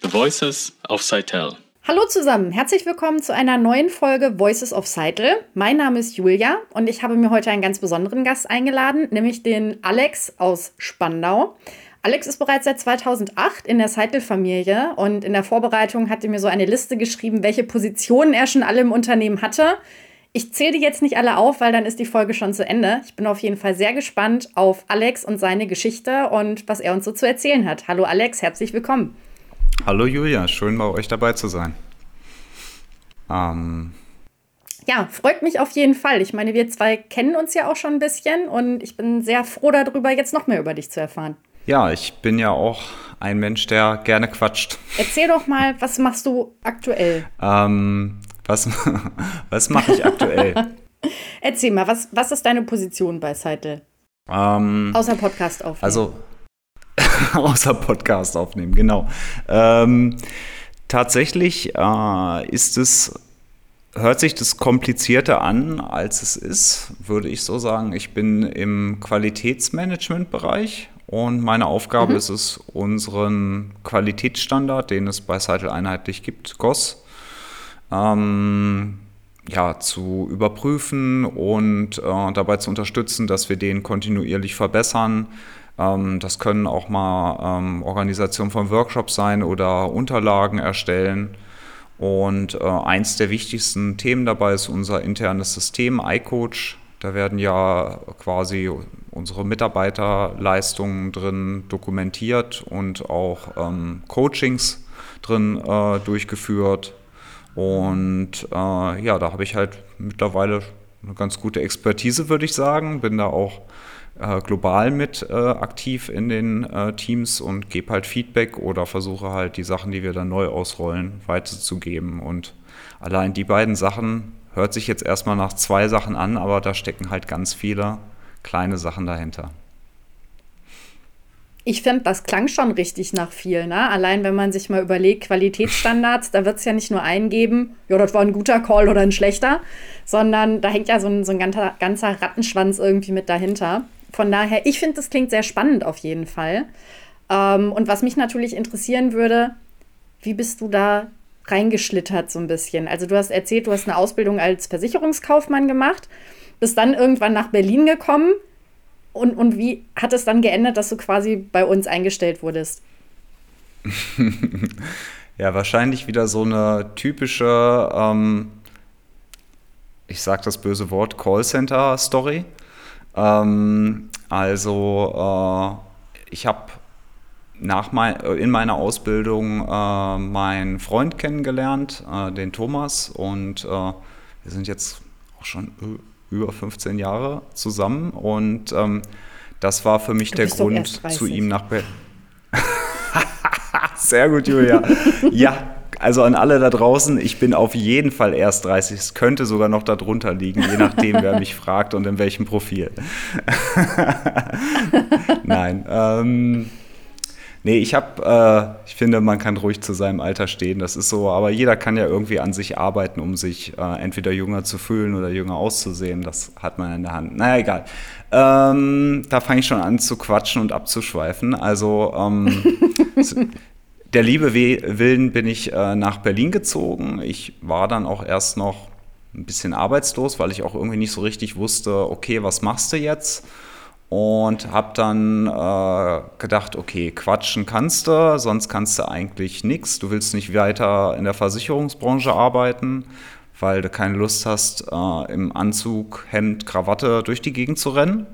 The Voices of Seitel. Hallo zusammen, herzlich willkommen zu einer neuen Folge Voices of Seitel. Mein Name ist Julia und ich habe mir heute einen ganz besonderen Gast eingeladen, nämlich den Alex aus Spandau. Alex ist bereits seit 2008 in der Seitel-Familie und in der Vorbereitung hat er mir so eine Liste geschrieben, welche Positionen er schon alle im Unternehmen hatte. Ich zähle die jetzt nicht alle auf, weil dann ist die Folge schon zu Ende. Ich bin auf jeden Fall sehr gespannt auf Alex und seine Geschichte und was er uns so zu erzählen hat. Hallo Alex, herzlich willkommen. Hallo Julia, schön bei euch dabei zu sein. Ähm. Ja, freut mich auf jeden Fall. Ich meine, wir zwei kennen uns ja auch schon ein bisschen und ich bin sehr froh darüber, jetzt noch mehr über dich zu erfahren. Ja, ich bin ja auch ein Mensch, der gerne quatscht. Erzähl doch mal, was machst du aktuell? Ähm, was was mache ich aktuell? Erzähl mal, was, was ist deine Position bei Seitel? Ähm, Außer Podcast aufnehmen. Also, außer Podcast aufnehmen, genau. Ähm, tatsächlich äh, ist es, hört sich das komplizierter an, als es ist, würde ich so sagen. Ich bin im Qualitätsmanagement-Bereich und meine Aufgabe mhm. ist es, unseren Qualitätsstandard, den es bei Seitel einheitlich gibt, GOS, ähm, ja, zu überprüfen und äh, dabei zu unterstützen, dass wir den kontinuierlich verbessern. Ähm, das können auch mal ähm, Organisationen von Workshops sein oder Unterlagen erstellen. Und äh, eins der wichtigsten Themen dabei ist unser internes System iCoach. Da werden ja quasi unsere Mitarbeiterleistungen drin dokumentiert und auch ähm, Coachings drin äh, durchgeführt. Und äh, ja, da habe ich halt mittlerweile eine ganz gute Expertise, würde ich sagen. Bin da auch äh, global mit äh, aktiv in den äh, Teams und gebe halt Feedback oder versuche halt die Sachen, die wir dann neu ausrollen, weiterzugeben. Und allein die beiden Sachen hört sich jetzt erstmal nach zwei Sachen an, aber da stecken halt ganz viele kleine Sachen dahinter. Ich finde, das klang schon richtig nach viel. Ne? Allein wenn man sich mal überlegt, Qualitätsstandards, da wird es ja nicht nur eingeben, ja, das war ein guter Call oder ein schlechter, sondern da hängt ja so ein, so ein ganzer, ganzer Rattenschwanz irgendwie mit dahinter. Von daher, ich finde, das klingt sehr spannend auf jeden Fall. Ähm, und was mich natürlich interessieren würde, wie bist du da reingeschlittert so ein bisschen? Also du hast erzählt, du hast eine Ausbildung als Versicherungskaufmann gemacht, bist dann irgendwann nach Berlin gekommen und, und wie hat es dann geändert, dass du quasi bei uns eingestellt wurdest? ja, wahrscheinlich wieder so eine typische, ähm, ich sage das böse Wort, Callcenter-Story. Ähm, also äh, ich habe nach mein, in meiner Ausbildung äh, meinen Freund kennengelernt, äh, den Thomas, und äh, wir sind jetzt auch schon über 15 Jahre zusammen und ähm, das war für mich du der Grund, zu ihm nach Berlin. Sehr gut, Julia. ja, also an alle da draußen, ich bin auf jeden Fall erst 30. Es könnte sogar noch darunter liegen, je nachdem, wer mich fragt und in welchem Profil. Nein. Ähm, Nee, ich habe, äh, ich finde, man kann ruhig zu seinem Alter stehen, das ist so, aber jeder kann ja irgendwie an sich arbeiten, um sich äh, entweder jünger zu fühlen oder jünger auszusehen, das hat man in der Hand. Naja, egal. Ähm, da fange ich schon an zu quatschen und abzuschweifen. Also, ähm, der Liebe Willen bin ich äh, nach Berlin gezogen. Ich war dann auch erst noch ein bisschen arbeitslos, weil ich auch irgendwie nicht so richtig wusste, okay, was machst du jetzt? Und habe dann äh, gedacht, okay, quatschen kannst du, sonst kannst du eigentlich nichts. Du willst nicht weiter in der Versicherungsbranche arbeiten, weil du keine Lust hast, äh, im Anzug, Hemd, Krawatte durch die Gegend zu rennen.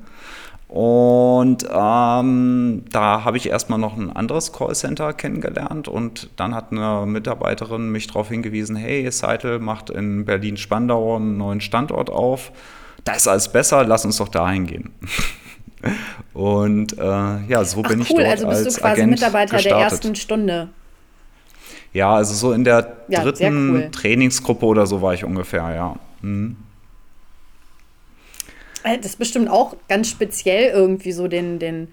Und ähm, da habe ich erstmal noch ein anderes Callcenter kennengelernt und dann hat eine Mitarbeiterin mich darauf hingewiesen, hey, Seitel macht in Berlin-Spandau einen neuen Standort auf. Da ist alles besser, lass uns doch dahin gehen. Und äh, ja, so Ach, bin ich cool. dort also bist als du quasi Agent Mitarbeiter gestartet. der ersten Stunde. Ja, also so in der ja, dritten cool. Trainingsgruppe oder so war ich ungefähr, ja. Mhm. Äh, das ist bestimmt auch ganz speziell irgendwie so den, den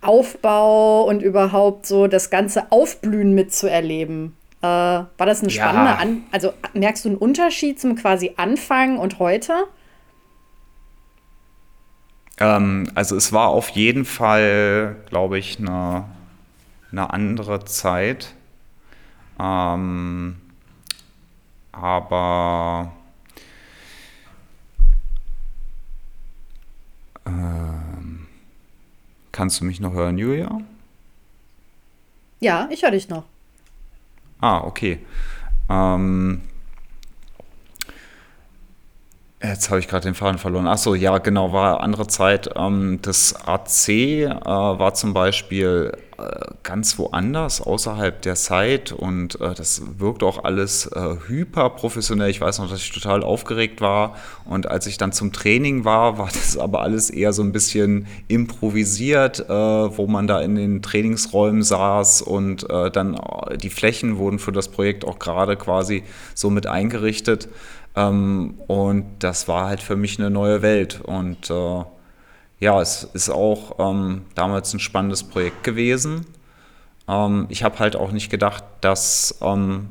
Aufbau und überhaupt so das ganze Aufblühen mitzuerleben. Äh, war das eine spannende, ja. An also merkst du einen Unterschied zum quasi Anfang und heute? Ähm, also es war auf jeden Fall, glaube ich, eine, eine andere Zeit. Ähm, aber ähm, kannst du mich noch hören, Julia? Ja, ich höre dich noch. Ah, okay. Ähm, Jetzt habe ich gerade den Faden verloren. Achso, ja, genau, war andere Zeit. Ähm, das AC äh, war zum Beispiel äh, ganz woanders, außerhalb der Zeit und äh, das wirkt auch alles äh, hyper professionell. Ich weiß noch, dass ich total aufgeregt war und als ich dann zum Training war, war das aber alles eher so ein bisschen improvisiert, wo man da in den Trainingsräumen saß und dann die Flächen wurden für das Projekt auch gerade quasi so mit eingerichtet. Ähm, und das war halt für mich eine neue Welt. Und äh, ja, es ist auch ähm, damals ein spannendes Projekt gewesen. Ähm, ich habe halt auch nicht gedacht, dass ähm,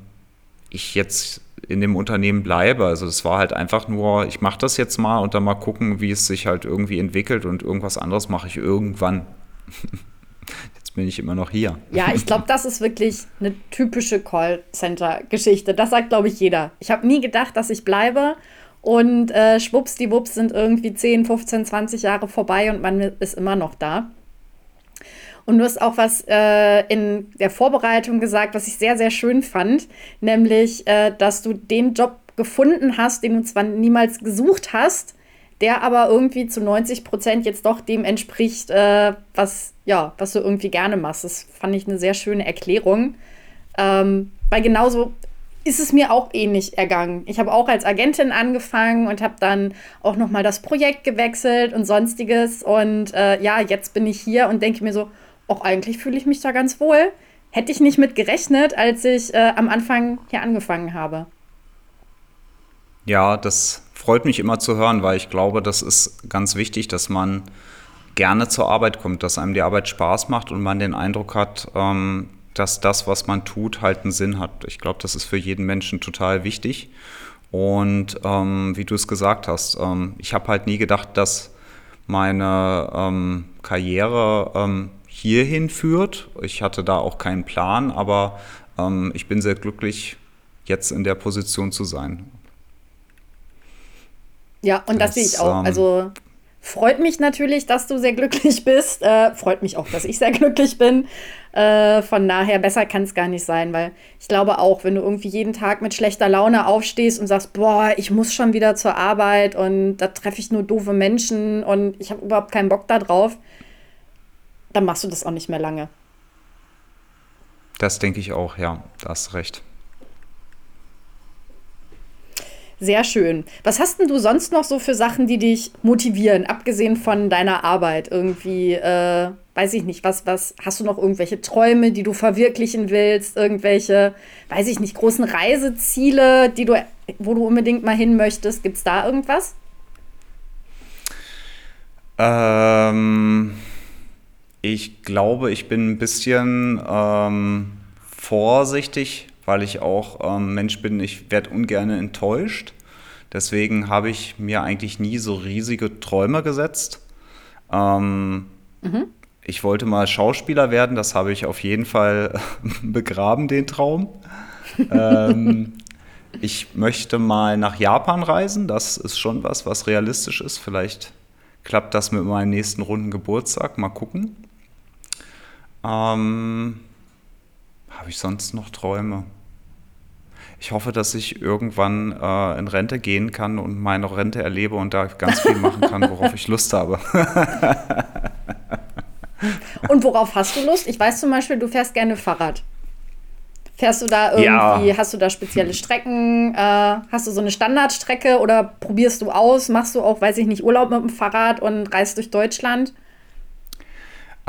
ich jetzt in dem Unternehmen bleibe. Also es war halt einfach nur, ich mache das jetzt mal und dann mal gucken, wie es sich halt irgendwie entwickelt und irgendwas anderes mache ich irgendwann. bin ich immer noch hier. Ja, ich glaube, das ist wirklich eine typische Callcenter-Geschichte. Das sagt, glaube ich, jeder. Ich habe nie gedacht, dass ich bleibe. Und äh, schwuppsdiwupps sind irgendwie 10, 15, 20 Jahre vorbei und man ist immer noch da. Und du hast auch was äh, in der Vorbereitung gesagt, was ich sehr, sehr schön fand, nämlich, äh, dass du den Job gefunden hast, den du zwar niemals gesucht hast, der aber irgendwie zu 90 Prozent jetzt doch dem entspricht, äh, was, ja, was du irgendwie gerne machst. Das fand ich eine sehr schöne Erklärung. Ähm, weil genauso ist es mir auch ähnlich ergangen. Ich habe auch als Agentin angefangen und habe dann auch noch mal das Projekt gewechselt und sonstiges. Und äh, ja, jetzt bin ich hier und denke mir so, auch eigentlich fühle ich mich da ganz wohl. Hätte ich nicht mit gerechnet, als ich äh, am Anfang hier angefangen habe. Ja, das freut mich immer zu hören, weil ich glaube, das ist ganz wichtig, dass man gerne zur Arbeit kommt, dass einem die Arbeit Spaß macht und man den Eindruck hat, ähm, dass das, was man tut, halt einen Sinn hat. Ich glaube, das ist für jeden Menschen total wichtig. Und ähm, wie du es gesagt hast, ähm, ich habe halt nie gedacht, dass meine Karriere hierhin führt. Ich hatte da auch keinen Plan, aber ich bin sehr glücklich, jetzt in der Position zu sein. Ja, und das, das sehe ich auch. Also freut mich natürlich, dass du sehr glücklich bist. Äh, freut mich auch, dass ich sehr glücklich bin. Äh, von daher, besser kann es gar nicht sein, weil ich glaube auch, wenn du irgendwie jeden Tag mit schlechter Laune aufstehst und sagst, boah, ich muss schon wieder zur Arbeit und da treffe ich nur doofe Menschen und ich habe überhaupt keinen Bock da drauf, dann machst du das auch nicht mehr lange. Das denke ich auch, ja, da hast recht. Sehr schön. Was hast denn du sonst noch so für Sachen, die dich motivieren, abgesehen von deiner Arbeit? Irgendwie, äh, weiß ich nicht, was, was, hast du noch irgendwelche Träume, die du verwirklichen willst? Irgendwelche, weiß ich nicht, großen Reiseziele, die du, wo du unbedingt mal hin möchtest? Gibt es da irgendwas? Ähm, ich glaube, ich bin ein bisschen ähm, vorsichtig weil ich auch ähm, Mensch bin, ich werde ungern enttäuscht. Deswegen habe ich mir eigentlich nie so riesige Träume gesetzt. Ähm, mhm. Ich wollte mal Schauspieler werden, das habe ich auf jeden Fall begraben, den Traum. ähm, ich möchte mal nach Japan reisen, das ist schon was, was realistisch ist. Vielleicht klappt das mit meinem nächsten runden Geburtstag, mal gucken. Ähm, habe ich sonst noch Träume? Ich hoffe, dass ich irgendwann äh, in Rente gehen kann und meine Rente erlebe und da ganz viel machen kann, worauf ich Lust habe. und worauf hast du Lust? Ich weiß zum Beispiel, du fährst gerne Fahrrad. Fährst du da irgendwie, ja. hast du da spezielle Strecken? Äh, hast du so eine Standardstrecke oder probierst du aus? Machst du auch, weiß ich nicht, Urlaub mit dem Fahrrad und reist durch Deutschland?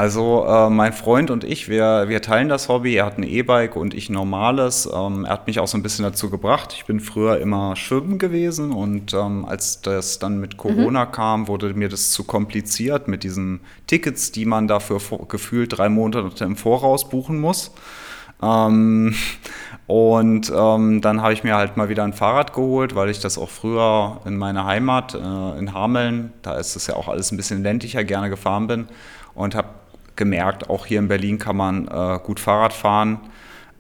Also äh, mein Freund und ich, wir, wir teilen das Hobby. Er hat ein E-Bike und ich normales. Ähm, er hat mich auch so ein bisschen dazu gebracht. Ich bin früher immer schwimmen gewesen und ähm, als das dann mit Corona mhm. kam, wurde mir das zu kompliziert mit diesen Tickets, die man dafür gefühlt drei Monate im Voraus buchen muss. Ähm, und ähm, dann habe ich mir halt mal wieder ein Fahrrad geholt, weil ich das auch früher in meiner Heimat äh, in Hameln, da ist es ja auch alles ein bisschen ländlicher, gerne gefahren bin und habe gemerkt, auch hier in Berlin kann man äh, gut Fahrrad fahren.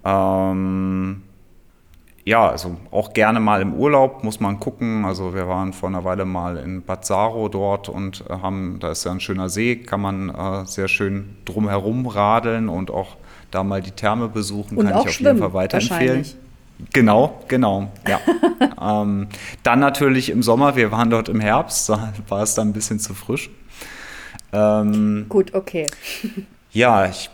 Ähm, ja, also auch gerne mal im Urlaub muss man gucken. Also wir waren vor einer Weile mal in Bad Saro dort und äh, haben, da ist ja ein schöner See, kann man äh, sehr schön drumherum radeln und auch da mal die Therme besuchen, und kann ich auf jeden Fall weiterempfehlen. Genau, genau, ja. ähm, dann natürlich im Sommer, wir waren dort im Herbst, da war es dann ein bisschen zu frisch. Ähm, Gut, okay. ja, ich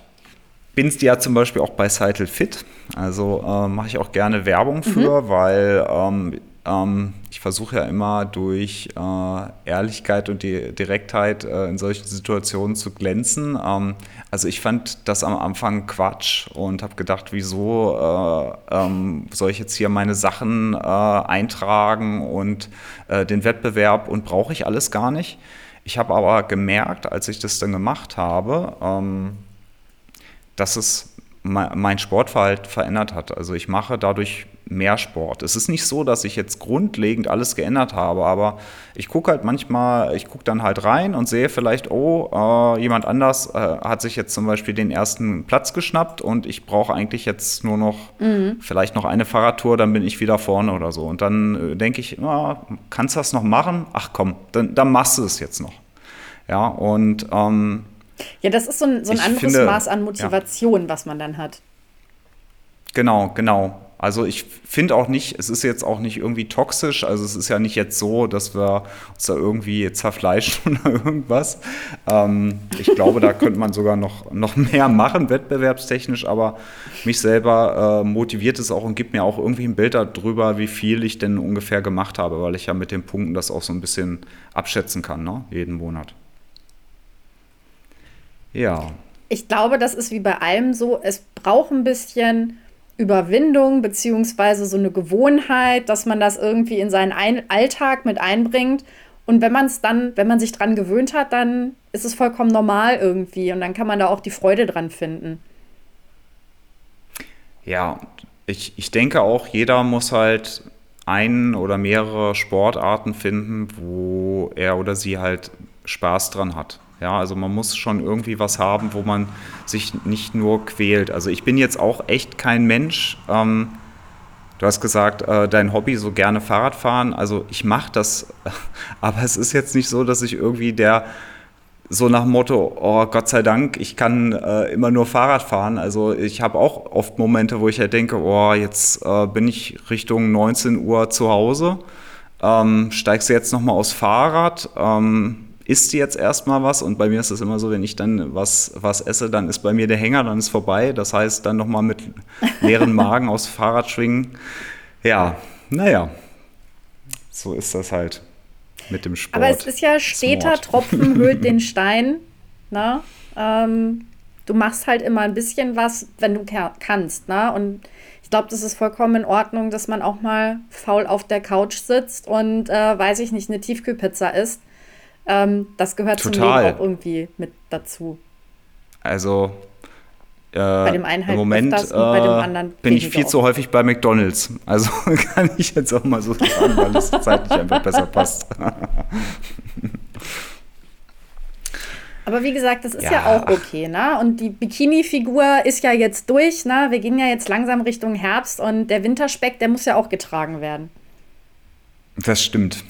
bin ja zum Beispiel auch bei Cycle Fit. Also äh, mache ich auch gerne Werbung für, mhm. weil ähm, ähm, ich versuche ja immer durch äh, Ehrlichkeit und die Direktheit äh, in solchen Situationen zu glänzen. Ähm, also ich fand das am Anfang Quatsch und habe gedacht, wieso äh, ähm, soll ich jetzt hier meine Sachen äh, eintragen und äh, den Wettbewerb und brauche ich alles gar nicht. Ich habe aber gemerkt, als ich das dann gemacht habe, ähm, dass es mein Sportverhalten verändert hat. Also ich mache dadurch mehr Sport. Es ist nicht so, dass ich jetzt grundlegend alles geändert habe, aber ich gucke halt manchmal, ich gucke dann halt rein und sehe vielleicht, oh, äh, jemand anders äh, hat sich jetzt zum Beispiel den ersten Platz geschnappt und ich brauche eigentlich jetzt nur noch mhm. vielleicht noch eine Fahrradtour, dann bin ich wieder vorne oder so. Und dann äh, denke ich, ja, kannst du das noch machen? Ach komm, dann, dann machst du es jetzt noch. Ja, und ähm, ja, das ist so ein, so ein anderes finde, Maß an Motivation, ja. was man dann hat. Genau, genau. Also ich finde auch nicht, es ist jetzt auch nicht irgendwie toxisch, also es ist ja nicht jetzt so, dass wir uns da irgendwie zerfleischen oder irgendwas. Ähm, ich glaube, da könnte man sogar noch, noch mehr machen, wettbewerbstechnisch, aber mich selber äh, motiviert es auch und gibt mir auch irgendwie ein Bild darüber, wie viel ich denn ungefähr gemacht habe, weil ich ja mit den Punkten das auch so ein bisschen abschätzen kann, ne? jeden Monat. Ja. Ich glaube, das ist wie bei allem so, es braucht ein bisschen Überwindung beziehungsweise so eine Gewohnheit, dass man das irgendwie in seinen ein Alltag mit einbringt. Und wenn man es dann, wenn man sich dran gewöhnt hat, dann ist es vollkommen normal irgendwie und dann kann man da auch die Freude dran finden. Ja, ich, ich denke auch, jeder muss halt ein oder mehrere Sportarten finden, wo er oder sie halt Spaß dran hat. Ja, also man muss schon irgendwie was haben, wo man sich nicht nur quält. Also ich bin jetzt auch echt kein Mensch. Ähm, du hast gesagt, äh, dein Hobby so gerne Fahrradfahren. Also ich mache das, aber es ist jetzt nicht so, dass ich irgendwie der so nach Motto, oh Gott sei Dank, ich kann äh, immer nur Fahrrad fahren. Also ich habe auch oft Momente, wo ich halt denke, oh, jetzt äh, bin ich Richtung 19 Uhr zu Hause, ähm, steigst du jetzt nochmal aufs Fahrrad, ähm, isst jetzt erstmal was und bei mir ist es immer so, wenn ich dann was, was esse, dann ist bei mir der Hänger, dann ist vorbei. Das heißt, dann nochmal mit leeren Magen aufs Fahrrad schwingen. Ja, naja, so ist das halt mit dem Sport. Aber es ist ja steter Tropfen höhlt den Stein. Na? Ne? Ähm, du machst halt immer ein bisschen was, wenn du kannst. Ne? Und ich glaube, das ist vollkommen in Ordnung, dass man auch mal faul auf der Couch sitzt und, äh, weiß ich nicht, eine Tiefkühlpizza isst ähm, das gehört Total. zum Leben auch irgendwie mit dazu. Also äh, bei dem einen halt im Moment das und bei dem äh, anderen bin ich viel zu häufig bei McDonalds. Also kann ich jetzt auch mal so sagen, weil es zeitlich einfach besser passt. Aber wie gesagt, das ist ja, ja auch okay, ne? Und die Bikini-Figur ist ja jetzt durch, ne? Wir gehen ja jetzt langsam Richtung Herbst und der Winterspeck, der muss ja auch getragen werden. Das stimmt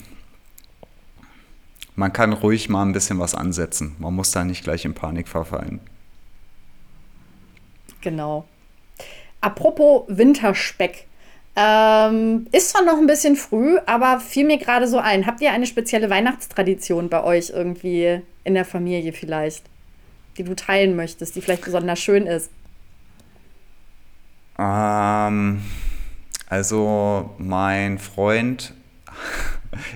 man kann ruhig mal ein bisschen was ansetzen. Man muss da nicht gleich in Panik verfallen. Genau. Apropos Winterspeck. Ähm, ist zwar noch ein bisschen früh, aber fiel mir gerade so ein. Habt ihr eine spezielle Weihnachtstradition bei euch irgendwie in der Familie vielleicht, die du teilen möchtest, die vielleicht besonders schön ist? Ähm, also mein Freund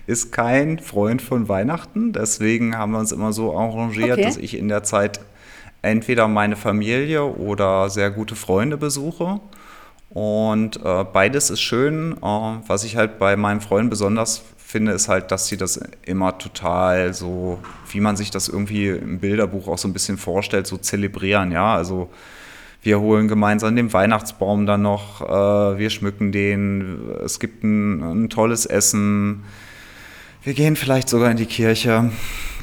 ist kein Freund von Weihnachten. Deswegen haben wir uns immer so arrangiert, okay. dass ich in der Zeit entweder meine Familie oder sehr gute Freunde besuche. Und äh, beides ist schön. Äh, was ich halt bei meinen Freunden besonders finde, ist halt, dass sie das immer total so, wie man sich das irgendwie im Bilderbuch auch so ein bisschen vorstellt, so zelebrieren. Ja, also wir holen gemeinsam den Weihnachtsbaum dann noch, äh, wir schmücken den, es gibt ein, ein tolles Essen. Wir gehen vielleicht sogar in die Kirche,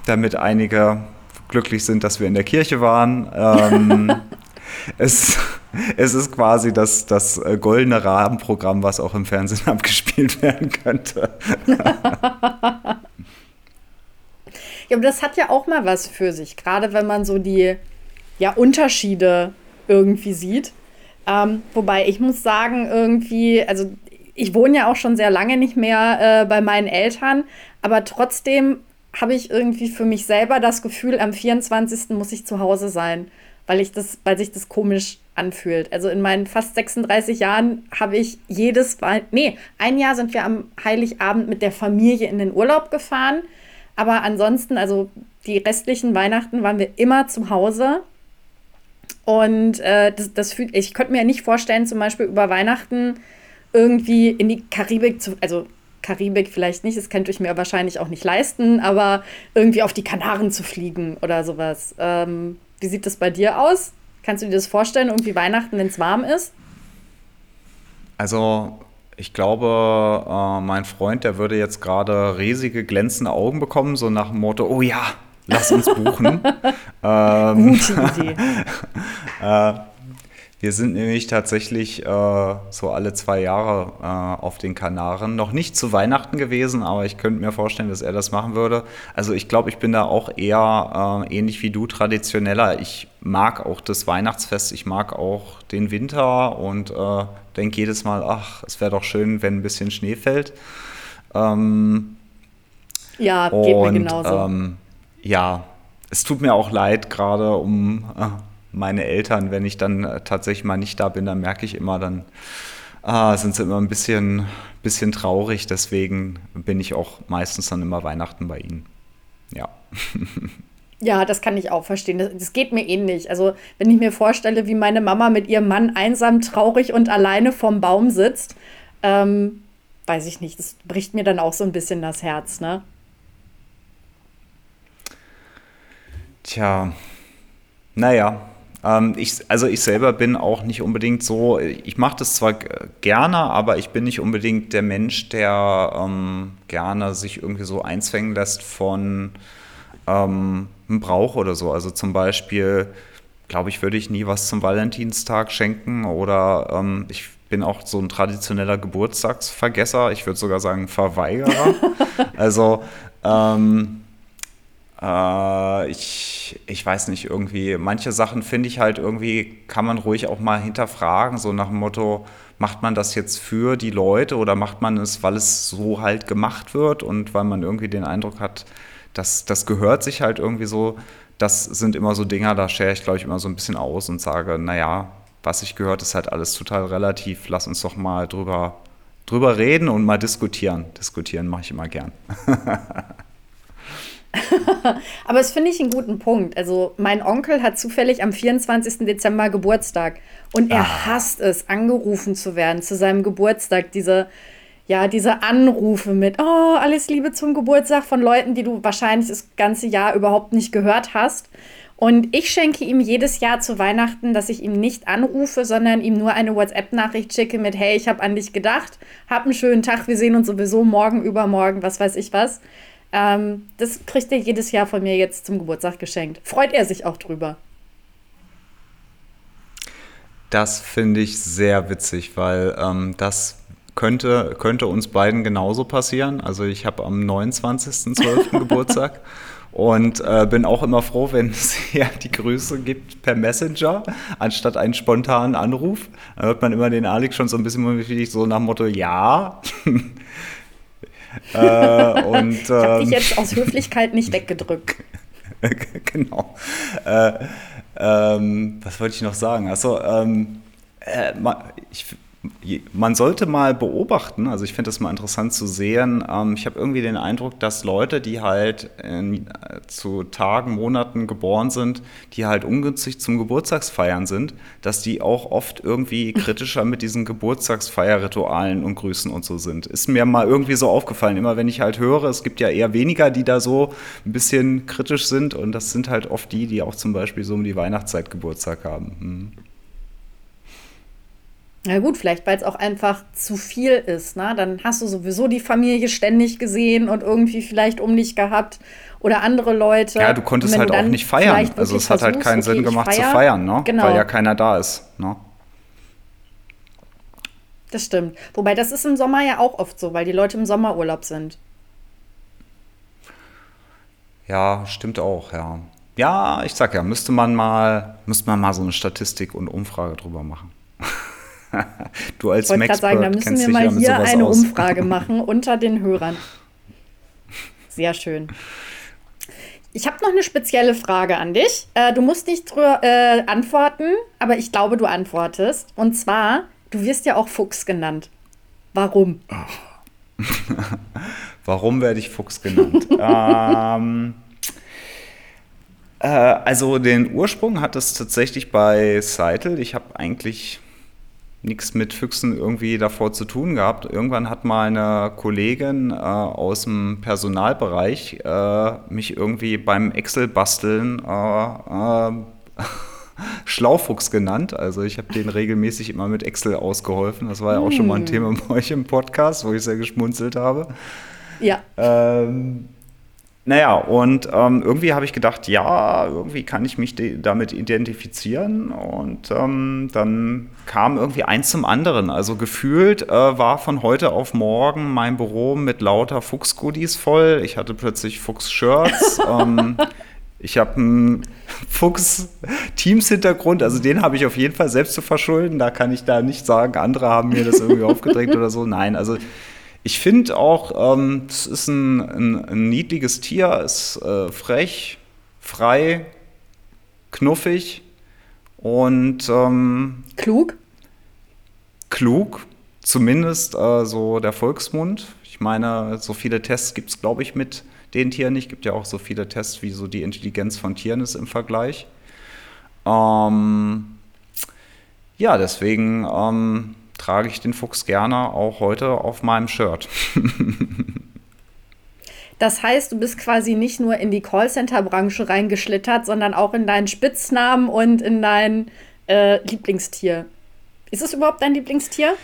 damit einige glücklich sind, dass wir in der Kirche waren. Ähm, es, es ist quasi das, das äh, goldene Rahmenprogramm, was auch im Fernsehen abgespielt werden könnte. ja, aber das hat ja auch mal was für sich, gerade wenn man so die ja, Unterschiede irgendwie sieht. Ähm, wobei ich muss sagen, irgendwie, also ich wohne ja auch schon sehr lange nicht mehr äh, bei meinen Eltern, aber trotzdem habe ich irgendwie für mich selber das Gefühl, am 24. muss ich zu Hause sein, weil ich das, weil sich das komisch anfühlt. Also in meinen fast 36 Jahren habe ich jedes, nee, ein Jahr sind wir am Heiligabend mit der Familie in den Urlaub gefahren, aber ansonsten, also die restlichen Weihnachten waren wir immer zu Hause. Und äh, das, das fühlt, ich könnte mir nicht vorstellen, zum Beispiel über Weihnachten irgendwie in die Karibik zu, also Karibik vielleicht nicht, das könnte ich mir wahrscheinlich auch nicht leisten, aber irgendwie auf die Kanaren zu fliegen oder sowas. Ähm, wie sieht das bei dir aus? Kannst du dir das vorstellen, irgendwie Weihnachten, wenn es warm ist? Also, ich glaube, äh, mein Freund, der würde jetzt gerade riesige glänzende Augen bekommen, so nach dem Motto: Oh ja, lass uns buchen. ähm, Gute Idee. äh, wir sind nämlich tatsächlich äh, so alle zwei Jahre äh, auf den Kanaren. Noch nicht zu Weihnachten gewesen, aber ich könnte mir vorstellen, dass er das machen würde. Also ich glaube, ich bin da auch eher äh, ähnlich wie du traditioneller. Ich mag auch das Weihnachtsfest, ich mag auch den Winter und äh, denke jedes Mal, ach, es wäre doch schön, wenn ein bisschen Schnee fällt. Ähm, ja, geht und, mir genauso. Ähm, ja, es tut mir auch leid, gerade um äh, meine Eltern, wenn ich dann äh, tatsächlich mal nicht da bin, dann merke ich immer, dann ah, sind sie immer ein bisschen, bisschen traurig. Deswegen bin ich auch meistens dann immer Weihnachten bei ihnen. Ja. Ja, das kann ich auch verstehen. Das, das, geht mir ähnlich. Also, wenn ich mir vorstelle, wie meine Mama mit ihrem Mann einsam, traurig und alleine vorm Baum sitzt, ähm, weiß ich nicht, das bricht mir dann auch so ein bisschen das Herz, ne? Tja, naja, ich, also ich selber bin auch nicht unbedingt so, ich mache das zwar gerne, aber ich bin nicht unbedingt der Mensch, der ähm, gerne sich irgendwie so einzwängen lässt von ähm, einem Brauch oder so. Also zum Beispiel, glaube ich, würde ich nie was zum Valentinstag schenken oder ähm, ich bin auch so ein traditioneller Geburtstagsvergesser. Ich würde sogar sagen Verweigerer. also ähm, äh, ich, ich weiß nicht, irgendwie, manche Sachen finde ich halt irgendwie, kann man ruhig auch mal hinterfragen, so nach dem Motto, macht man das jetzt für die Leute oder macht man es, weil es so halt gemacht wird und weil man irgendwie den Eindruck hat, dass das gehört sich halt irgendwie so. Das sind immer so Dinger, da schere ich, glaube ich, immer so ein bisschen aus und sage, naja, was sich gehört, ist halt alles total relativ. Lass uns doch mal drüber, drüber reden und mal diskutieren. Diskutieren mache ich immer gern. Aber das finde ich einen guten Punkt. Also, mein Onkel hat zufällig am 24. Dezember Geburtstag und er ah. hasst es, angerufen zu werden zu seinem Geburtstag. Diese, ja, diese Anrufe mit, oh, alles Liebe zum Geburtstag von Leuten, die du wahrscheinlich das ganze Jahr überhaupt nicht gehört hast. Und ich schenke ihm jedes Jahr zu Weihnachten, dass ich ihm nicht anrufe, sondern ihm nur eine WhatsApp-Nachricht schicke mit, hey, ich habe an dich gedacht, hab einen schönen Tag, wir sehen uns sowieso morgen, übermorgen, was weiß ich was. Ähm, das kriegt er jedes Jahr von mir jetzt zum Geburtstag geschenkt. Freut er sich auch drüber. Das finde ich sehr witzig, weil ähm, das könnte, könnte uns beiden genauso passieren. Also ich habe am 29.12. Geburtstag und äh, bin auch immer froh, wenn es ja die Grüße gibt per Messenger, anstatt einen spontanen Anruf. Da hört man immer den Alex schon so ein bisschen so nach dem Motto, ja, äh, und, ich habe dich ähm, jetzt aus Höflichkeit nicht weggedrückt. genau. Äh, ähm, was wollte ich noch sagen? Also, ähm, äh, ich man sollte mal beobachten, also ich finde das mal interessant zu sehen. Ähm, ich habe irgendwie den Eindruck, dass Leute, die halt in, äh, zu Tagen, Monaten geboren sind, die halt ungünstig zum Geburtstagsfeiern sind, dass die auch oft irgendwie kritischer mit diesen Geburtstagsfeierritualen und Grüßen und so sind. Ist mir mal irgendwie so aufgefallen. Immer wenn ich halt höre, es gibt ja eher weniger, die da so ein bisschen kritisch sind und das sind halt oft die, die auch zum Beispiel so um die Weihnachtszeit Geburtstag haben. Hm. Na gut, vielleicht weil es auch einfach zu viel ist. Ne? Dann hast du sowieso die Familie ständig gesehen und irgendwie vielleicht um dich gehabt oder andere Leute. Ja, du konntest halt auch nicht feiern. Also es hat halt keinen okay, Sinn gemacht feier, zu feiern, ne? Genau. weil ja keiner da ist. Ne? Das stimmt. Wobei das ist im Sommer ja auch oft so, weil die Leute im Sommerurlaub sind. Ja, stimmt auch, ja. Ja, ich sag ja, müsste man mal, müsste man mal so eine Statistik und Umfrage drüber machen. du als Max gerade sagen, da müssen wir mal hier eine aus. Umfrage machen unter den Hörern. Sehr schön. Ich habe noch eine spezielle Frage an dich. Äh, du musst nicht drüber äh, antworten, aber ich glaube, du antwortest. Und zwar, du wirst ja auch Fuchs genannt. Warum? Warum werde ich Fuchs genannt? ähm, äh, also den Ursprung hat es tatsächlich bei Seitel. Ich habe eigentlich nichts mit Füchsen irgendwie davor zu tun gehabt. Irgendwann hat mal eine Kollegin äh, aus dem Personalbereich äh, mich irgendwie beim Excel-Basteln äh, äh Schlaufuchs genannt. Also ich habe den regelmäßig immer mit Excel ausgeholfen. Das war ja auch schon mal ein hm. Thema bei euch im Podcast, wo ich sehr geschmunzelt habe. Ja. Ähm, naja, und ähm, irgendwie habe ich gedacht, ja, irgendwie kann ich mich damit identifizieren. Und ähm, dann kam irgendwie eins zum anderen. Also gefühlt äh, war von heute auf morgen mein Büro mit lauter Fuchs-Goodies voll. Ich hatte plötzlich Fuchs-Shirts. ähm, ich habe einen Fuchs-Teams-Hintergrund, also den habe ich auf jeden Fall selbst zu verschulden. Da kann ich da nicht sagen, andere haben mir das irgendwie aufgedrängt oder so. Nein, also ich finde auch, ähm, es ist ein, ein, ein, niedliches Tier, ist äh, frech, frei, knuffig und ähm, klug. Klug, zumindest äh, so der Volksmund. Ich meine, so viele Tests gibt es, glaube ich, mit den Tieren nicht. Es gibt ja auch so viele Tests, wie so die Intelligenz von Tieren ist im Vergleich. Ähm, ja, deswegen ähm, trage ich den Fuchs gerne auch heute auf meinem Shirt. Das heißt, du bist quasi nicht nur in die Callcenter-Branche reingeschlittert, sondern auch in deinen Spitznamen und in dein äh, Lieblingstier. Ist es überhaupt dein Lieblingstier?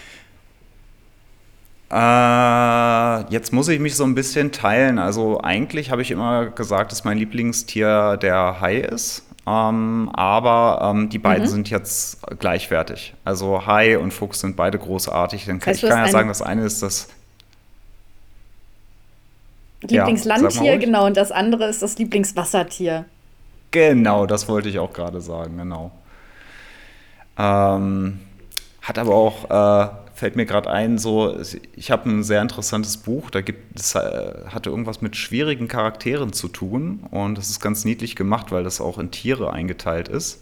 Äh, jetzt muss ich mich so ein bisschen teilen. Also eigentlich habe ich immer gesagt, dass mein Lieblingstier der Hai ist. Ähm, aber ähm, die beiden mhm. sind jetzt gleichwertig. Also Hai und Fuchs sind beide großartig. Dann kann, heißt, ich kann ja sagen, das eine ist das Lieblingslandtier, ja, genau, und das andere ist das Lieblingswassertier. Genau, das wollte ich auch gerade sagen, genau. Ähm, hat aber auch äh, fällt mir gerade ein, so, ich habe ein sehr interessantes Buch, da gibt es äh, hatte irgendwas mit schwierigen Charakteren zu tun und das ist ganz niedlich gemacht, weil das auch in Tiere eingeteilt ist.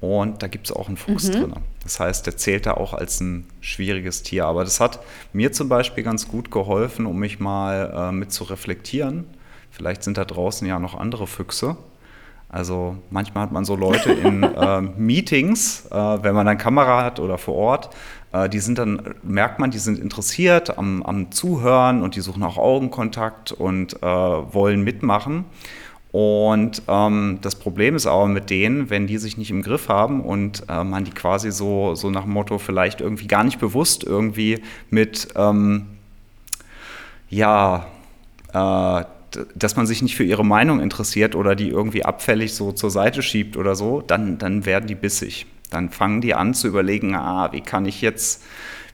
Und da gibt es auch einen Fuchs mhm. drin. Das heißt, der zählt da auch als ein schwieriges Tier. Aber das hat mir zum Beispiel ganz gut geholfen, um mich mal äh, mit zu reflektieren. Vielleicht sind da draußen ja noch andere Füchse. Also manchmal hat man so Leute in äh, Meetings, äh, wenn man eine Kamera hat oder vor Ort, die sind dann, merkt man, die sind interessiert am, am Zuhören und die suchen auch Augenkontakt und äh, wollen mitmachen. Und ähm, das Problem ist aber mit denen, wenn die sich nicht im Griff haben und äh, man die quasi so, so nach dem Motto vielleicht irgendwie gar nicht bewusst irgendwie mit, ähm, ja, äh, dass man sich nicht für ihre Meinung interessiert oder die irgendwie abfällig so zur Seite schiebt oder so, dann, dann werden die bissig. Dann fangen die an zu überlegen, ah, wie kann ich jetzt,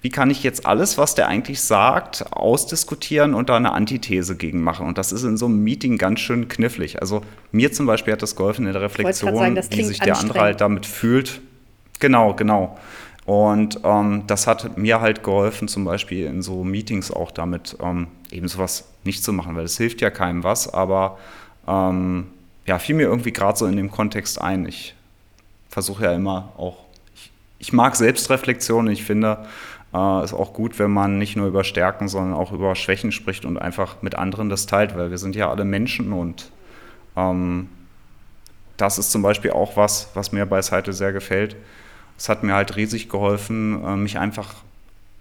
wie kann ich jetzt alles, was der eigentlich sagt, ausdiskutieren und da eine Antithese gegen machen. Und das ist in so einem Meeting ganz schön knifflig. Also mir zum Beispiel hat das geholfen in der Reflexion, sagen, wie sich der andere halt damit fühlt. Genau, genau. Und ähm, das hat mir halt geholfen, zum Beispiel in so Meetings auch damit ähm, eben sowas nicht zu machen, weil es hilft ja keinem was, aber ähm, ja, fiel mir irgendwie gerade so in dem Kontext ein. Ich versuche ja immer auch ich mag Selbstreflexion. Ich finde, äh, ist auch gut, wenn man nicht nur über Stärken, sondern auch über Schwächen spricht und einfach mit anderen das teilt, weil wir sind ja alle Menschen und ähm, das ist zum Beispiel auch was, was mir bei Seite sehr gefällt. Es hat mir halt riesig geholfen, äh, mich einfach,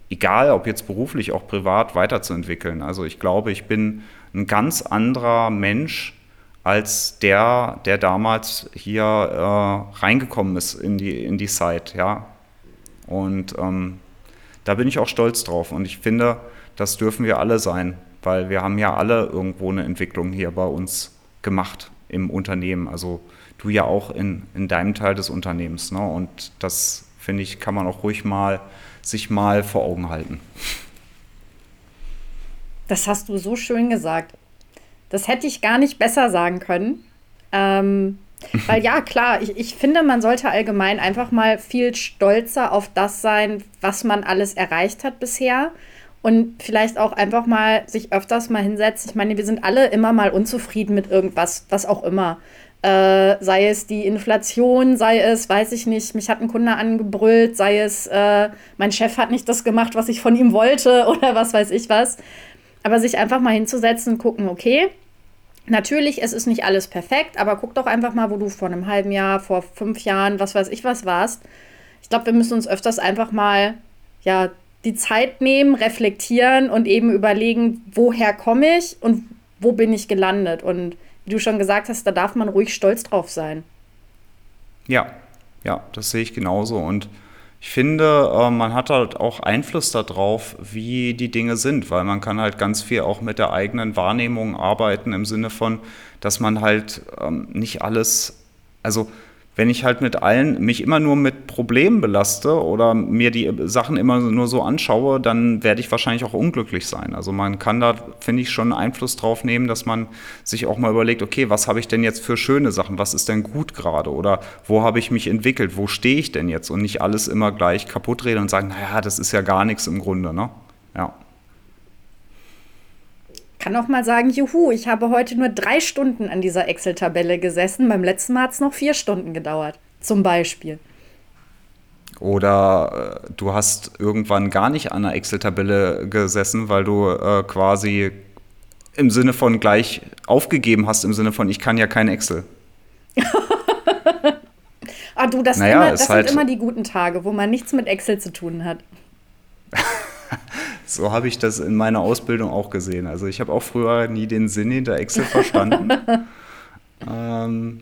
egal ob jetzt beruflich, auch privat, weiterzuentwickeln. Also ich glaube, ich bin ein ganz anderer Mensch als der, der damals hier äh, reingekommen ist in die, in die Site, ja. Und ähm, da bin ich auch stolz drauf. Und ich finde, das dürfen wir alle sein, weil wir haben ja alle irgendwo eine Entwicklung hier bei uns gemacht im Unternehmen. Also du ja auch in, in deinem Teil des Unternehmens. Ne? Und das, finde ich, kann man auch ruhig mal sich mal vor Augen halten. Das hast du so schön gesagt. Das hätte ich gar nicht besser sagen können. Ähm, weil ja, klar, ich, ich finde, man sollte allgemein einfach mal viel stolzer auf das sein, was man alles erreicht hat bisher. Und vielleicht auch einfach mal sich öfters mal hinsetzen. Ich meine, wir sind alle immer mal unzufrieden mit irgendwas, was auch immer. Äh, sei es die Inflation, sei es, weiß ich nicht, mich hat ein Kunde angebrüllt, sei es, äh, mein Chef hat nicht das gemacht, was ich von ihm wollte oder was weiß ich was. Aber sich einfach mal hinzusetzen und gucken, okay, natürlich, es ist nicht alles perfekt, aber guck doch einfach mal, wo du vor einem halben Jahr, vor fünf Jahren, was weiß ich was warst. Ich glaube, wir müssen uns öfters einfach mal, ja, die Zeit nehmen, reflektieren und eben überlegen, woher komme ich und wo bin ich gelandet. Und wie du schon gesagt hast, da darf man ruhig stolz drauf sein. Ja, ja, das sehe ich genauso. Und ich finde, äh, man hat halt auch Einfluss darauf, wie die Dinge sind, weil man kann halt ganz viel auch mit der eigenen Wahrnehmung arbeiten im Sinne von, dass man halt ähm, nicht alles, also wenn ich halt mit allen mich immer nur mit Problemen belaste oder mir die Sachen immer nur so anschaue, dann werde ich wahrscheinlich auch unglücklich sein. Also man kann da, finde ich, schon Einfluss drauf nehmen, dass man sich auch mal überlegt, okay, was habe ich denn jetzt für schöne Sachen? Was ist denn gut gerade? Oder wo habe ich mich entwickelt? Wo stehe ich denn jetzt? Und nicht alles immer gleich kaputt reden und sagen, naja, das ist ja gar nichts im Grunde, ne? Ja kann auch mal sagen, juhu, ich habe heute nur drei Stunden an dieser Excel-Tabelle gesessen. Beim letzten Mal hat es noch vier Stunden gedauert, zum Beispiel. Oder äh, du hast irgendwann gar nicht an einer Excel-Tabelle gesessen, weil du äh, quasi im Sinne von gleich aufgegeben hast, im Sinne von, ich kann ja kein Excel. ah, du, das, naja, immer, das sind halt immer die guten Tage, wo man nichts mit Excel zu tun hat. So habe ich das in meiner Ausbildung auch gesehen. Also ich habe auch früher nie den Sinn hinter Excel verstanden. ähm,